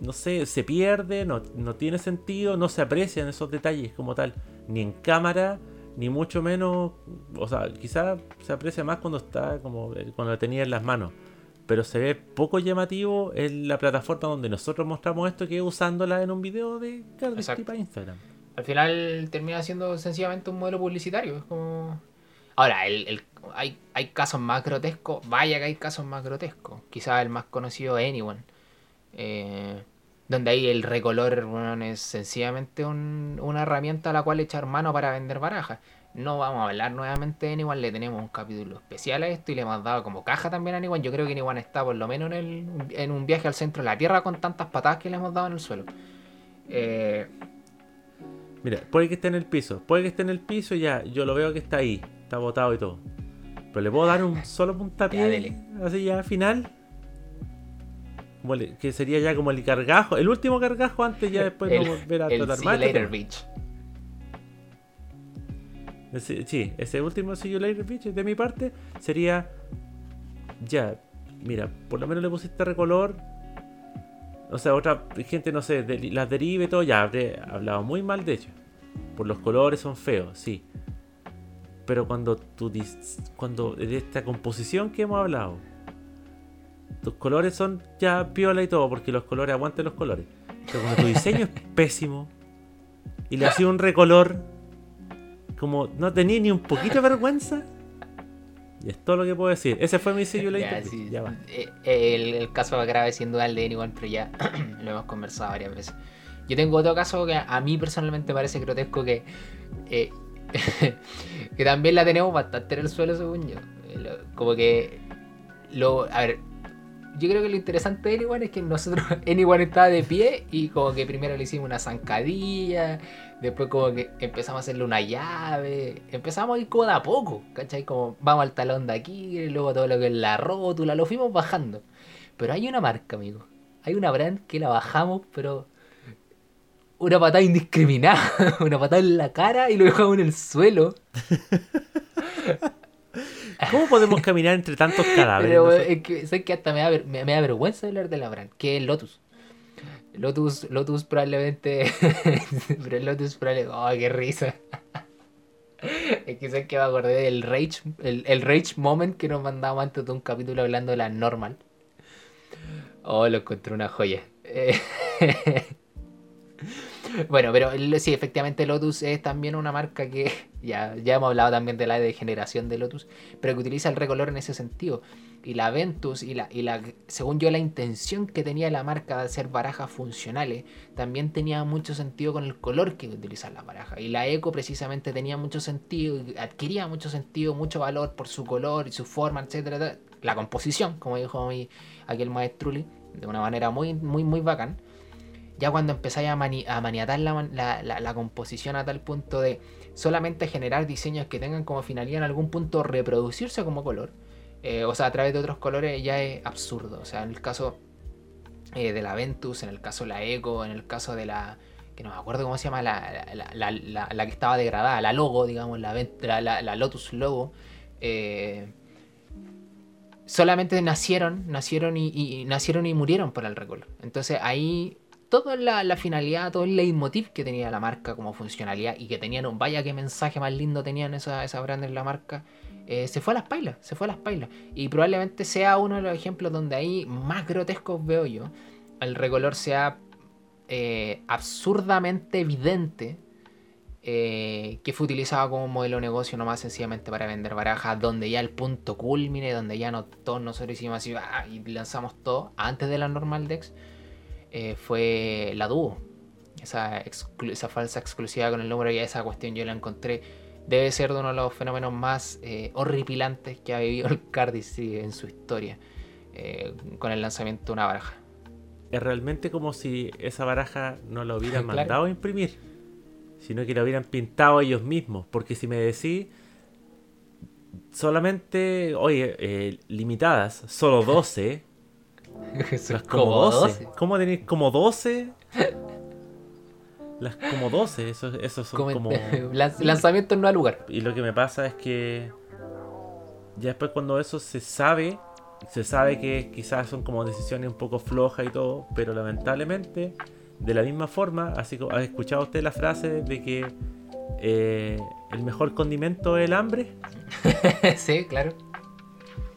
no sé, se pierde, no, no tiene sentido, no se aprecian esos detalles como tal, ni en cámara, ni mucho menos, o sea, quizás se aprecia más cuando está como eh, cuando la tenía en las manos, pero se ve poco llamativo en la plataforma donde nosotros mostramos esto que usándola en un video de Cardistry para Instagram. Al final termina siendo sencillamente un modelo publicitario. Es como. Ahora, el, el- hay, hay casos más grotescos. Vaya que hay casos más grotescos. Quizás el más conocido Anyone. eh, donde ahí el recolor es sencillamente un- una herramienta a la cual echar mano para vender barajas. No vamos a hablar nuevamente de Anyone, le tenemos un capítulo especial a esto y le hemos dado como caja también a Anyone. Yo creo que Anyone está por lo menos en, el- en un viaje al centro de la Tierra con tantas patadas que le hemos dado en el suelo. Eh, Mira, puede que esté en el piso, puede que esté en el piso y ya, yo lo veo que está ahí, está botado y todo. Pero le puedo dar un solo puntapié, así ya final. Como el- que sería ya como el cargajo, el último cargajo antes ya después el, no volver a el tratar más. Sí, ese último See You Later de mi parte sería. Ya, mira, por lo menos le pusiste recolor. O sea, otra gente, no sé, las derive y todo, ya habré hablado muy mal de hecho. Por los colores son feos, sí. Pero cuando tú cuando de esta composición que hemos hablado, tus colores son ya piola y todo, porque los colores aguanten los colores. Pero cuando tu diseño es pésimo y le hacía un recolor como no tenía ni un poquito de vergüenza. Y es todo lo que puedo decir. Ese fue mi sello Ya, later. sí, Ya va. eh, el, el caso más grave sin duda el de Anyone, pero ya lo hemos conversado varias veces. Yo tengo otro caso que a mí personalmente parece grotesco que eh, que también la tenemos bastante en el suelo según yo. Eh, Como que lo a ver, yo creo que lo interesante de Anyone es que nosotros Anyone estaba de pie y como que primero le hicimos una zancadilla, después como que empezamos a hacerle una llave, empezamos a ir como de a poco, ¿cachai? Como vamos al talón de aquí, y luego todo lo que es la rótula, lo fuimos bajando. Pero hay una marca, amigo. Hay una brand que la bajamos, pero una patada indiscriminada, una patada en la cara y lo dejamos en el suelo. ¿Cómo podemos caminar entre tantos cadáveres? Pero es que, sé que hasta me da, me, me da vergüenza hablar de la brand, que es el Lotus. Lotus, Lotus probablemente. pero Lotus probablemente. ¡Oh, qué risa! es que sé que me acordé del Rage, el, el Rage Moment que nos mandamos antes de un capítulo hablando de la normal. Oh, lo encontré una joya. Bueno, pero sí, efectivamente Lotus es también una marca que ya, ya hemos hablado también de la degeneración de Lotus, pero que utiliza el recolor en ese sentido. Y la Ventus y la, y la según yo la intención que tenía la marca de hacer barajas funcionales, también tenía mucho sentido con el color que utilizan las barajas. Y la Eco precisamente tenía mucho sentido, adquiría mucho sentido, mucho valor por su color y su forma, etcétera, etcétera. La composición, como dijo mi, aquel maestruli, de una manera muy, muy, muy bacán ya cuando empezáis a, mani- a maniatar la, composición a tal punto de solamente generar diseños que tengan como finalidad en algún punto reproducirse como color, eh, o sea, a través de otros colores ya es absurdo. O sea, en el caso eh, de la Ventus, en el caso de la Eco, en el caso de la... que no me acuerdo cómo se llama la, que estaba degradada, la logo, digamos, la, Lotus Logo. eh, solamente nacieron, nacieron y nacieron y murieron por el recolor. Entonces ahí toda la, finalidad, todo el leitmotiv que tenía la marca como funcionalidad y que tenían un vaya qué mensaje más lindo tenían esa, esa brand en la marca, eh, se fue a las pailas, se fue a las pailas. Y probablemente sea uno de los ejemplos donde ahí más grotescos veo yo. El recolor sea eh, absurdamente evidente eh, que fue utilizado como modelo de negocio nomás sencillamente para vender barajas, donde ya el punto culmine, donde ya no todos nosotros hicimos así ¡ah! y lanzamos todo antes de la normal Dex, eh, fue la Duo. Esa, esa falsa exclusividad con el número y esa cuestión yo la encontré. Debe ser de uno de los fenómenos más eh, horripilantes que ha vivido el Cardistry en su historia. eh, con el lanzamiento de una baraja. Es realmente como si esa baraja no la hubieran Claro. mandado a imprimir, sino que la hubieran pintado ellos mismos. Porque si me decís solamente, oye, eh, limitadas, solo 12, Son las como 12. ¿Cómo tenéis como 12? Las como 12, esos, esos son Como- como... Lanz- Lanzamiento no al lugar. Y lo que me pasa es que ya después cuando eso se sabe, se sabe que quizás son como decisiones un poco flojas y todo, pero lamentablemente, de la misma forma, así como ha escuchado usted la frase de que eh, el mejor condimento es el hambre, sí, claro.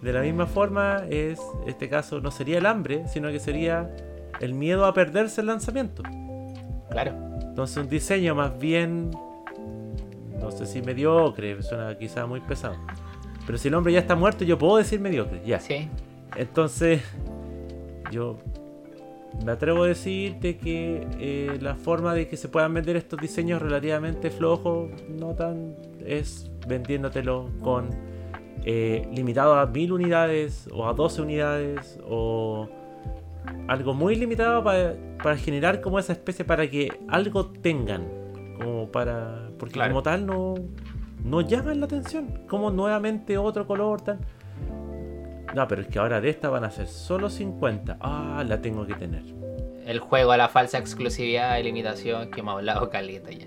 De la misma forma es, este caso no sería el hambre, sino que sería el miedo a perderse el lanzamiento. Claro. Entonces un diseño más bien, no sé si mediocre, suena quizá muy pesado. Pero si el hombre ya está muerto, yo puedo decir mediocre, ya. Sí. Entonces, yo me atrevo a decirte que eh, la forma de que se puedan vender estos diseños relativamente flojos, no tan, es vendiéndotelo con eh, limitado a 1000 unidades o a 12 unidades o algo muy limitado para, para generar como esa especie para que algo tengan como para porque Claro. como tal no no llaman la atención como nuevamente otro color tan no pero es que ahora de esta van a ser solo 50 ah la tengo que tener El juego a la falsa exclusividad y limitación que hemos hablado caleta ya.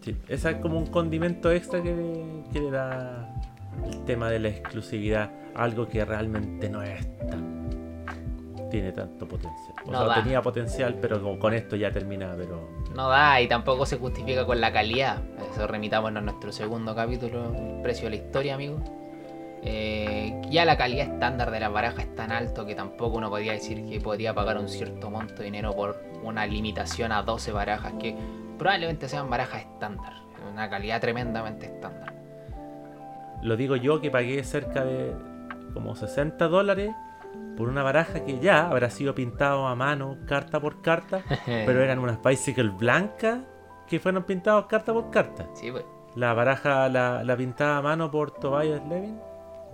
Sí, esa es como un condimento extra que, que le da el tema de la exclusividad, algo que realmente no es tan. tiene tanto potencial. O No sea, da. tenía potencial, pero con, esto ya termina, pero. No da y tampoco se justifica con la calidad. Eso remitámonos a nuestro segundo capítulo, el precio de la historia, amigo. Eh, ya la calidad estándar de las barajas es tan alto que tampoco uno podría decir que podría pagar un cierto monto de dinero por una limitación a 12 barajas que probablemente sean barajas estándar. Una calidad tremendamente estándar. Lo digo yo que pagué cerca de como 60 dólares por una baraja que ya habrá sido pintado a mano, carta por carta, pero eran unas bicycle blancas que fueron pintados carta por carta. Sí, pues. La baraja la, la pintaba a mano por Tobias Levin,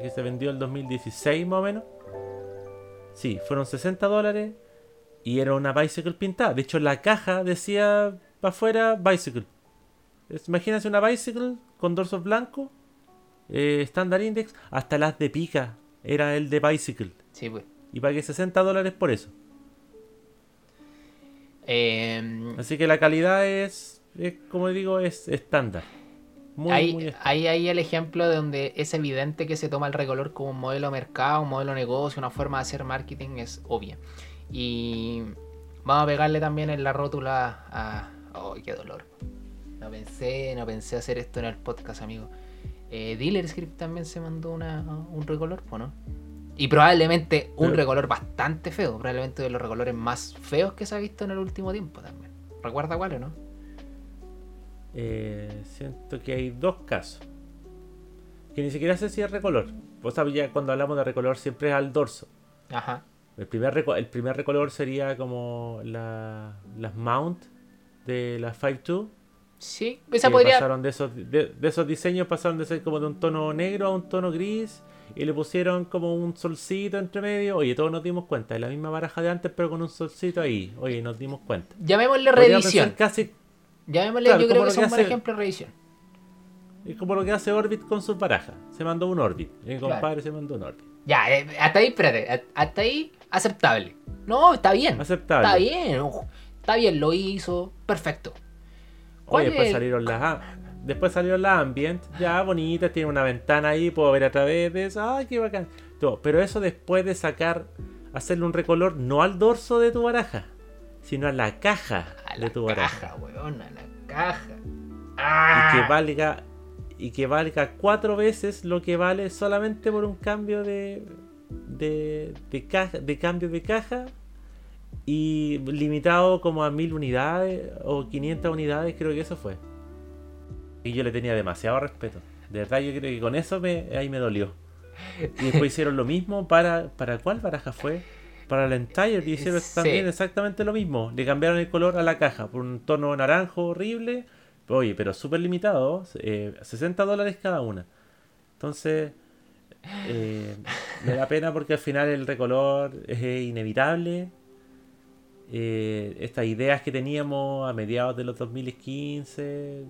que se vendió el 2016 más o menos. Sí, fueron 60 dólares y era una bicycle pintada. De hecho, la caja decía para afuera bicycle. Imagínense una bicycle con dorsos blancos, eh, standard index, hasta las de pica era el de bicycle. Sí, pues. Y pagué 60 dólares por eso. Eh, Así que la calidad es, es, como digo, es estándar. Muy, ahí, muy estándar. hay el ejemplo de donde es evidente que se toma el recolor como un modelo de mercado, un modelo de negocio, una forma de hacer marketing, es obvia. Y vamos a pegarle también en la rótula a... ¡Ay, qué dolor! No pensé, no pensé hacer esto en el podcast, amigo. Eh, Dealer Script también se mandó una, un recolor, ¿o no? Y probablemente un Pero- recolor bastante feo, probablemente de los recolores más feos que se ha visto en el último tiempo también. ¿Recuerda cuál o no? Eh, siento que hay dos casos. Que ni siquiera sé si es recolor. Vos sabés, ya cuando hablamos de recolor siempre es al dorso. Ajá. El primer, el primer recolor sería como la- las mount de las 5.2. Sí, esa podría... pasaron de esos, de, de esos diseños pasaron de ser como de un tono negro a un tono gris y le pusieron como un solcito entre medio. Oye, todos nos dimos cuenta, es la misma baraja de antes pero con un solcito ahí. Oye, nos dimos cuenta. Llamémosle reedición. Casi Llamémosle, Claro, yo creo que es un buen ejemplo de reedición. es como lo que hace Orbit con sus barajas. Se mandó un Orbit. Mi Claro. compadre se mandó un Orbit. Ya, eh, hasta ahí, espérate, hasta ahí aceptable. No, está bien. Aceptable. Está bien, está bien, lo hizo, perfecto. ¿Cuál Oye, después el- salieron las después salieron las ambient, ya bonitas, tiene una ventana ahí, puedo ver a través de eso, ay, qué bacán. Todo. Pero eso después de sacar, hacerle un recolor no al dorso de tu baraja, sino a la caja A de la tu baraja. caja, weón, a la caja. Y Ah, que valga y que valga cuatro veces lo que vale solamente por un cambio de de, de caja de cambio de caja y limitado como a mil unidades o 500 unidades creo que eso fue y yo le tenía demasiado respeto de verdad yo creo que con eso me, ahí me dolió y después hicieron lo mismo para para cuál baraja fue para la Entire y hicieron Sí. también exactamente lo mismo le cambiaron el color a la caja por un tono naranjo horrible Oye, pero súper limitado, eh, 60 dólares cada una. Entonces, eh, me da pena porque al final el recolor es inevitable. Eh, estas ideas que teníamos a mediados de los 2015,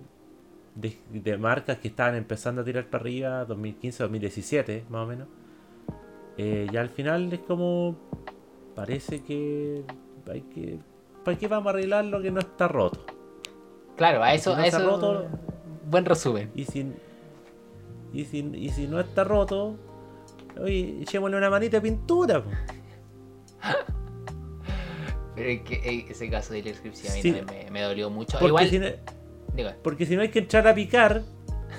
de, de marcas que estaban empezando a tirar para arriba, 2015-2017 más o menos, eh, ya al final es como, parece que hay que... ¿Para qué vamos a arreglar lo que no está roto? claro, a eso, si no a está eso. roto- Buen resumen. Y si, y si, y si no está roto, oye, echémosle una manita de pintura. po. Pero es que eh, ese caso de la inscripción a mí Sí. me, me dolió mucho. Porque, Igual, si no, digo, porque si no hay que entrar a picar,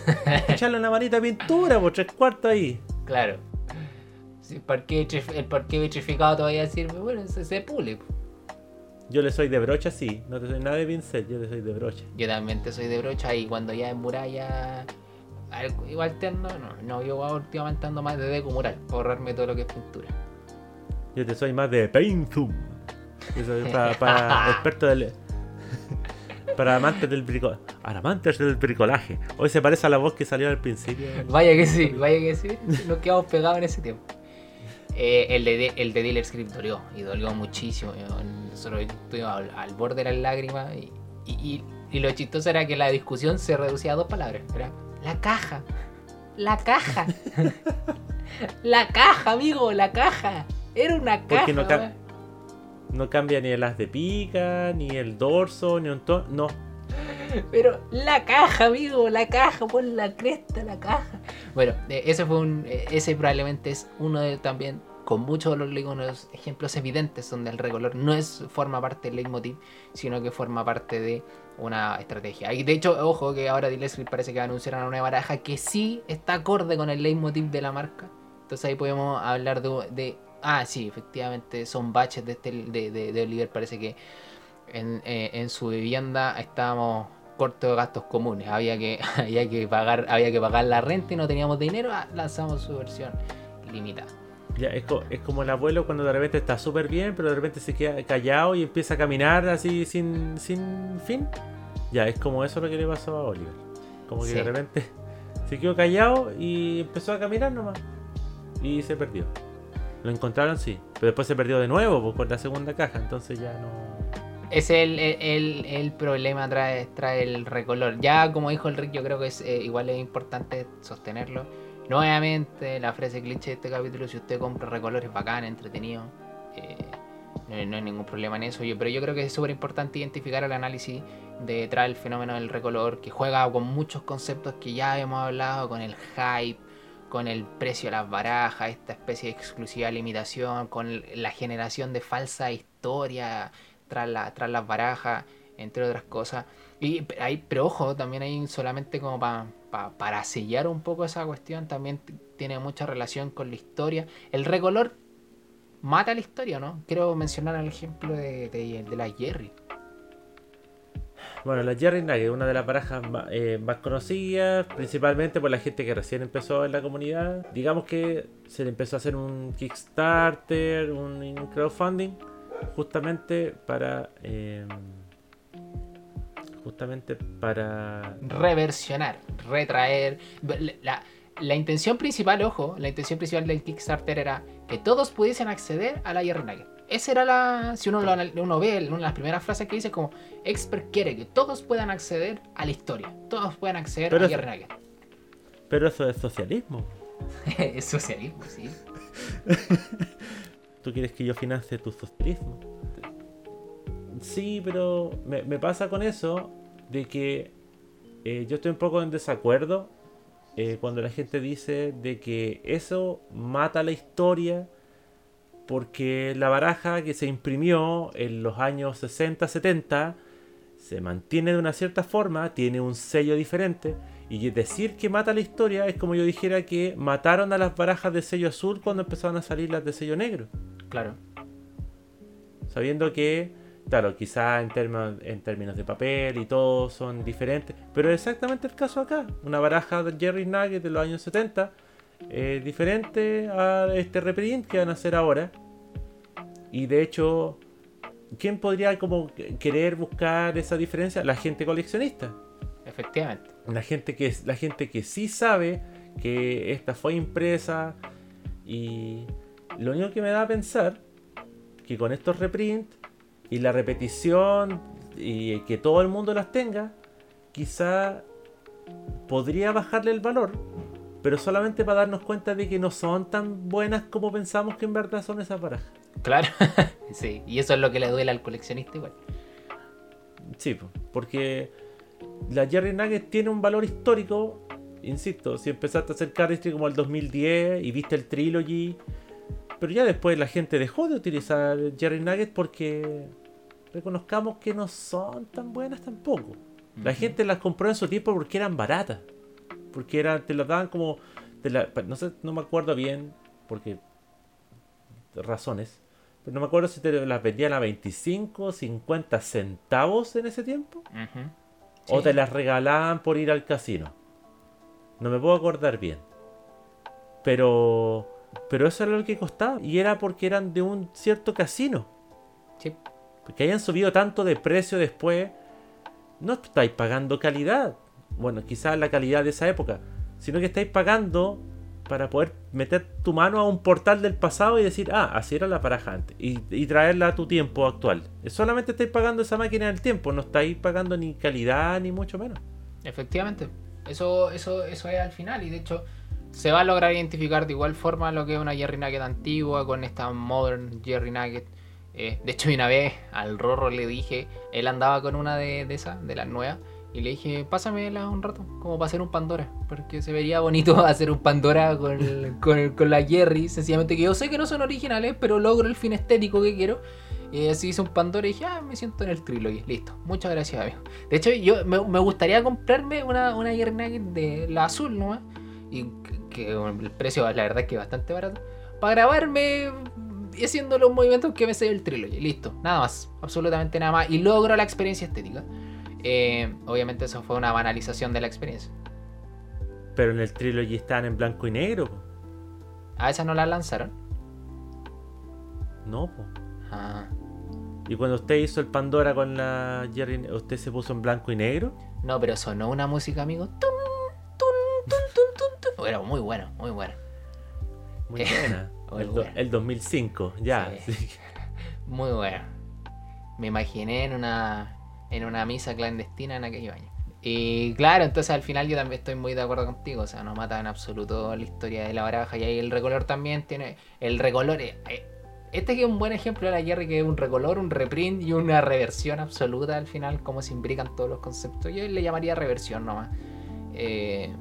echarle una manita de pintura, por tres cuartos ahí. claro. Si el parque, el parque vitrificado todavía sirve, bueno, se, se pule. Yo le soy de brocha, sí. No te soy nada de pincel, yo le soy de brocha. Yo también te soy de brocha y cuando ya en muralla. al- Igual te ando, no, no, yo últimamente ando más de deco mural, ahorrarme todo lo que es pintura. Yo te soy más de paint zoom. Eso para, para expertos del. Para amantes del bricolaje. Amantes del bricolaje. Hoy se parece a la voz que salió al principio. Vaya que sí, vaya que sí, nos quedamos pegados en ese tiempo. Eh, el, de, el de Dealer Script dolió, y dolió muchísimo. Nosotros estuvimos al, al borde de las lágrimas y, y, y- y lo chistoso era que la discusión se reducía a dos palabras. Era la caja, la caja, la caja, amigo, la caja. Era una caja. Porque no. No cambia ni el as de pica, ni el dorso, ni un tono. No. Pero la caja, amigo, la caja, pon la cresta, la caja. Bueno, eh, ese fue un. eh, ese probablemente es uno de también, con muchos de los digo, ejemplos evidentes donde el recolor no es forma parte del leitmotiv, sino que forma parte de una estrategia. Y de hecho, ojo que ahora Dilescript parece que va a anunciar una baraja que sí está acorde con el leitmotiv de la marca. Entonces ahí podemos hablar de. de- ah, sí, efectivamente, son baches de, este, de, de, de Oliver. Parece que en, eh, en su vivienda estábamos cortos de gastos comunes. Había que, había que pagar, había que pagar la renta y no teníamos dinero. ah, lanzamos su versión limitada. Ya, es, co- es como el abuelo cuando de repente está súper bien, pero de repente se queda callado y empieza a caminar así sin, sin fin. Ya, es como eso lo que le pasó a Oliver. Como que Sí. de repente se quedó callado y empezó a caminar nomás. Y se perdió. Lo encontraron, sí. Pero después se perdió de nuevo con la segunda caja. Entonces ya no. Es el, el, el- problema trae, trae el recolor. Ya como dijo el Rick, yo creo que es eh, igual es importante sostenerlo. Nuevamente, la frase cliché de este capítulo, si usted compra recolores bacán, entretenido, eh, No, hay- ningún problema en eso. Pero yo creo que es súper importante identificar el análisis detrás del fenómeno del recolor, que juega con muchos conceptos que ya hemos hablado, con el hype, con el precio de las barajas, esta especie de exclusiva limitación, con la generación de falsa historia tras, la, tras las barajas, entre otras cosas. Y hay, pero ojo, también hay solamente como pa- pa- para sellar un poco esa cuestión, también tiene mucha relación con la historia. El recolor mata la historia, ¿no? Quiero mencionar el ejemplo de, de, de la Jerry. Bueno, la Jerry Nugget, una de las barajas eh, más conocidas, principalmente por la gente que recién empezó en la comunidad. Digamos que se le empezó a hacer un Kickstarter, un un crowdfunding, justamente para. eh, justamente para. reversionar, retraer. La, la intención principal, ojo, la intención principal del Kickstarter era que todos pudiesen acceder a la Jerry Nugget. Esa era la. Si uno, lo uno ve una de las primeras frases que dice, como Expert quiere que todos puedan acceder a la historia. Todos puedan acceder Pero a Jerry Nugget. Pero eso es socialismo. es socialismo, sí. ¿Tú quieres que yo financie tu socialismo? Sí, pero me, me pasa con eso de que eh, yo estoy un poco en desacuerdo eh, cuando la gente dice de que eso mata la historia porque la baraja que se imprimió en los años 60, 70 se mantiene de una cierta forma, tiene un sello diferente. Y decir que mata la historia es como yo dijera que mataron a las barajas de sello azul cuando empezaron a salir las de sello negro. Claro. Sabiendo que, claro, quizás en, términos- en términos de papel y todo son diferentes. Pero es exactamente el caso acá. Una baraja de Jerry Nugget de los años 70 es diferente a este reprint que van a hacer ahora. Y de hecho, ¿quién podría como querer buscar esa diferencia? La gente coleccionista. Efectivamente. La gente que, la gente que sí sabe que esta fue impresa y lo único que me da a pensar que con estos reprints y la repetición y que todo el mundo las tenga, quizá podría bajarle el valor, pero solamente para darnos cuenta de que no son tan buenas como pensamos que en verdad son esas barajas. Claro. sí. Y eso es lo que le duele al coleccionista igual. Sí, po, porque la Jerry Nugget tiene un valor histórico. Insisto, si empezaste a hacer cardistry como el 2010 y viste el trilogy, pero ya después la gente dejó de utilizar Jerry Nugget porque reconozcamos que no son tan buenas tampoco. La gente las compró en su tiempo porque eran baratas, porque eran, te las daban como, te la- no sé, no me acuerdo bien, porque razones, pero no me acuerdo si te las vendían a 25, 50 centavos en ese tiempo. O Sí. te las regalaban por ir al casino. No me puedo acordar bien. Pero. Pero eso era lo que costaba. Y era porque eran de un cierto casino. Sí. Porque hayan subido tanto de precio después. No estáis pagando calidad. Bueno, quizás la calidad de esa época. Sino que estáis pagando para poder meter tu mano a un portal del pasado y decir, ah, así era la paraja antes. Y, traerla a tu tiempo actual. Solamente estáis pagando esa máquina del tiempo. No estáis pagando ni calidad ni mucho menos. Efectivamente. Eso, eso, eso es al final. Y de hecho, se va a lograr identificar de igual forma lo que es una Jerry Nugget antigua con esta modern Jerry Nugget. Eh, de hecho, una vez al Rorro le dije, él andaba con una de, de esas, de las nuevas. Y le dije, pásamela un rato, como para hacer un Pandora. Porque se vería bonito hacer un Pandora con, con, con la Jerry. Sencillamente que yo sé que no son originales, pero logro el fin estético que quiero. Y así hice un Pandora y dije, ah, me siento en el trilogy. Listo. Muchas gracias, amigo. De hecho, yo me, me gustaría comprarme una, una Jerry Nugget de la azul nomás. Y que, que el precio, la verdad, es que es bastante barato. Para grabarme y haciendo los movimientos que me sé el trilogy. Listo. Nada más. Absolutamente nada más. Y logro la experiencia estética. Eh, obviamente eso fue una banalización de la experiencia. Pero en el trilogy están en blanco y negro. po. A esa no la lanzaron. No, po. Ah. Y cuando usted hizo el Pandora con la Jerry, ¿usted se puso en blanco y negro? No, pero sonó una música, amigo. Tun. Era muy bueno, muy bueno. Muy buena. Muy el, buena. el 2005, ya. Sí. sí. Muy bueno. Me imaginé en una en una misa clandestina en aquellos años. Y claro, entonces al final yo también estoy muy de acuerdo contigo. O sea, no mata en absoluto la historia de la baraja. Y ahí el recolor también tiene. El recolor. eh, eh, Este que es un buen ejemplo de la Jerry, que es un recolor, un reprint y una reversión absoluta al final, cómo se imbrican todos los conceptos. Yo le llamaría reversión nomás. Eh,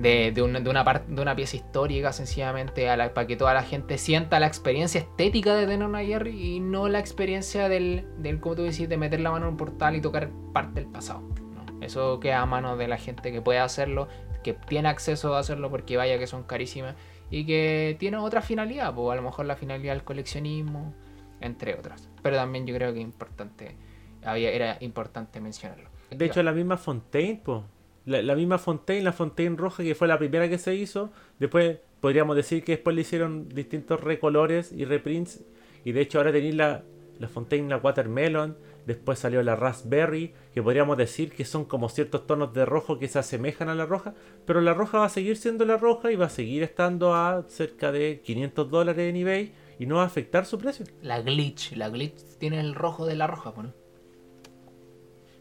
de, de una, de, una parte, de una pieza histórica, sencillamente, a la- para que toda la gente sienta la experiencia estética de tener una Jerry y no la experiencia del, del como tú decís, de meter la mano en un portal y tocar parte del pasado. ¿no? Eso queda a manos de la gente que puede hacerlo, que tiene acceso a hacerlo porque vaya que son carísimas y que tiene otra finalidad, pues a lo mejor la finalidad del coleccionismo, entre otras. Pero también yo creo que importante, había, era importante mencionarlo. De hecho, la misma Fontaine, po. La, la misma Fontaine, la Fontaine roja, que fue la primera que se hizo. Después podríamos decir que después le hicieron distintos recolores y reprints. Y de hecho, ahora tenéis la, la Fontaine, la Watermelon. Después salió la Raspberry, que podríamos decir que son como ciertos tonos de rojo que se asemejan a la roja. Pero la roja va a seguir siendo la roja y va a seguir estando a cerca de 500 dólares en eBay. Y no va a afectar su precio. La glitch, la glitch tiene el rojo de la roja, ¿no?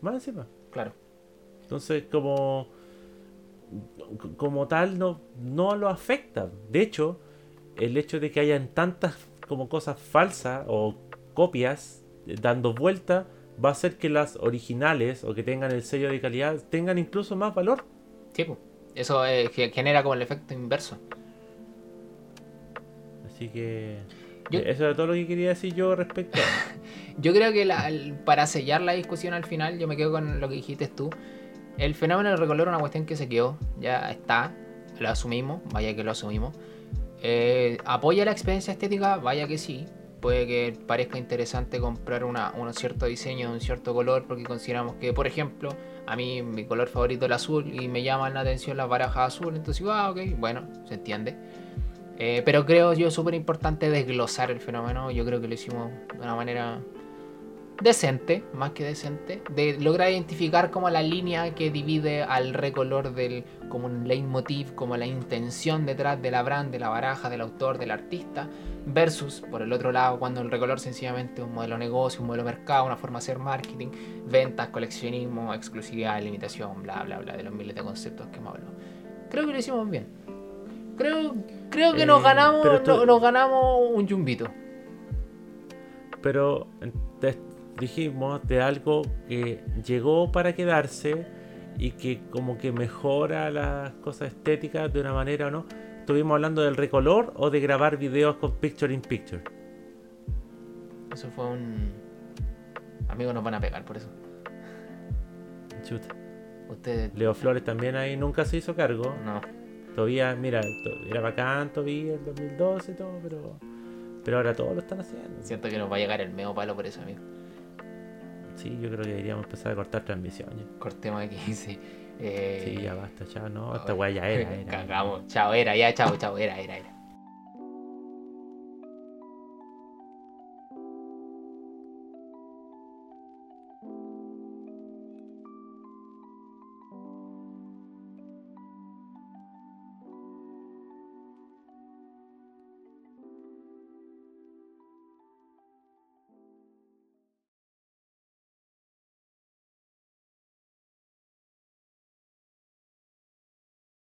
Más encima. Claro. Entonces, como, como tal, no, no lo afecta. De hecho, el hecho de que hayan tantas como cosas falsas o copias dando vuelta va a hacer que las originales o que tengan el sello de calidad tengan incluso más valor. Sí. Eso eh, ge- genera como el efecto inverso. Así que Yo- eh, eso era todo lo que quería decir yo respecto a... Yo creo que la- para sellar la discusión al final, yo me quedo con lo que dijiste tú. El fenómeno del recolor es una cuestión que se quedó, ya está, lo asumimos, vaya que lo asumimos. Eh, ¿Apoya la experiencia estética? Vaya que sí. Puede que parezca interesante comprar un cierto diseño de un cierto color porque consideramos que, por ejemplo, a mí mi color favorito es el azul y me llaman la atención las barajas azul, entonces digo, ah, ok, bueno, se entiende. Eh, pero creo yo súper importante desglosar el fenómeno, yo creo que lo hicimos de una manera decente, más que decente, de lograr identificar como la línea que divide al recolor del como un leitmotiv, como la intención detrás de la brand, de la baraja, del autor, del artista, versus por el otro lado cuando el recolor sencillamente es un modelo de negocio, un modelo de mercado, una forma de hacer marketing, ventas, coleccionismo, exclusividad, limitación, bla bla bla, de los miles de conceptos que hemos hablado. Creo que lo hicimos bien. Creo, creo que Eh, nos ganamos, tú- no- nos ganamos un yumbito. Pero te- dijimos de algo que llegó para quedarse y que como que mejora las cosas estéticas de una manera o no. Estuvimos hablando del recolor o de grabar videos con picture in picture. Eso fue un... Amigos nos van a pegar por eso. Chuta. Ustedes... Leo Flores también ahí nunca se hizo cargo. No. Todavía, mira, era bacán todavía el 2012 y todo, pero, pero ahora todos lo están haciendo. Siento que nos va a llegar el medio palo por eso, amigo. Sí, yo creo que deberíamos empezar a cortar transmisiones. Cortemos aquí, sí. Eh, Sí, ya basta, chao, no, esta weá ya era, era. Cagamos. Chao, era, ya, chao, chao, era, era, era.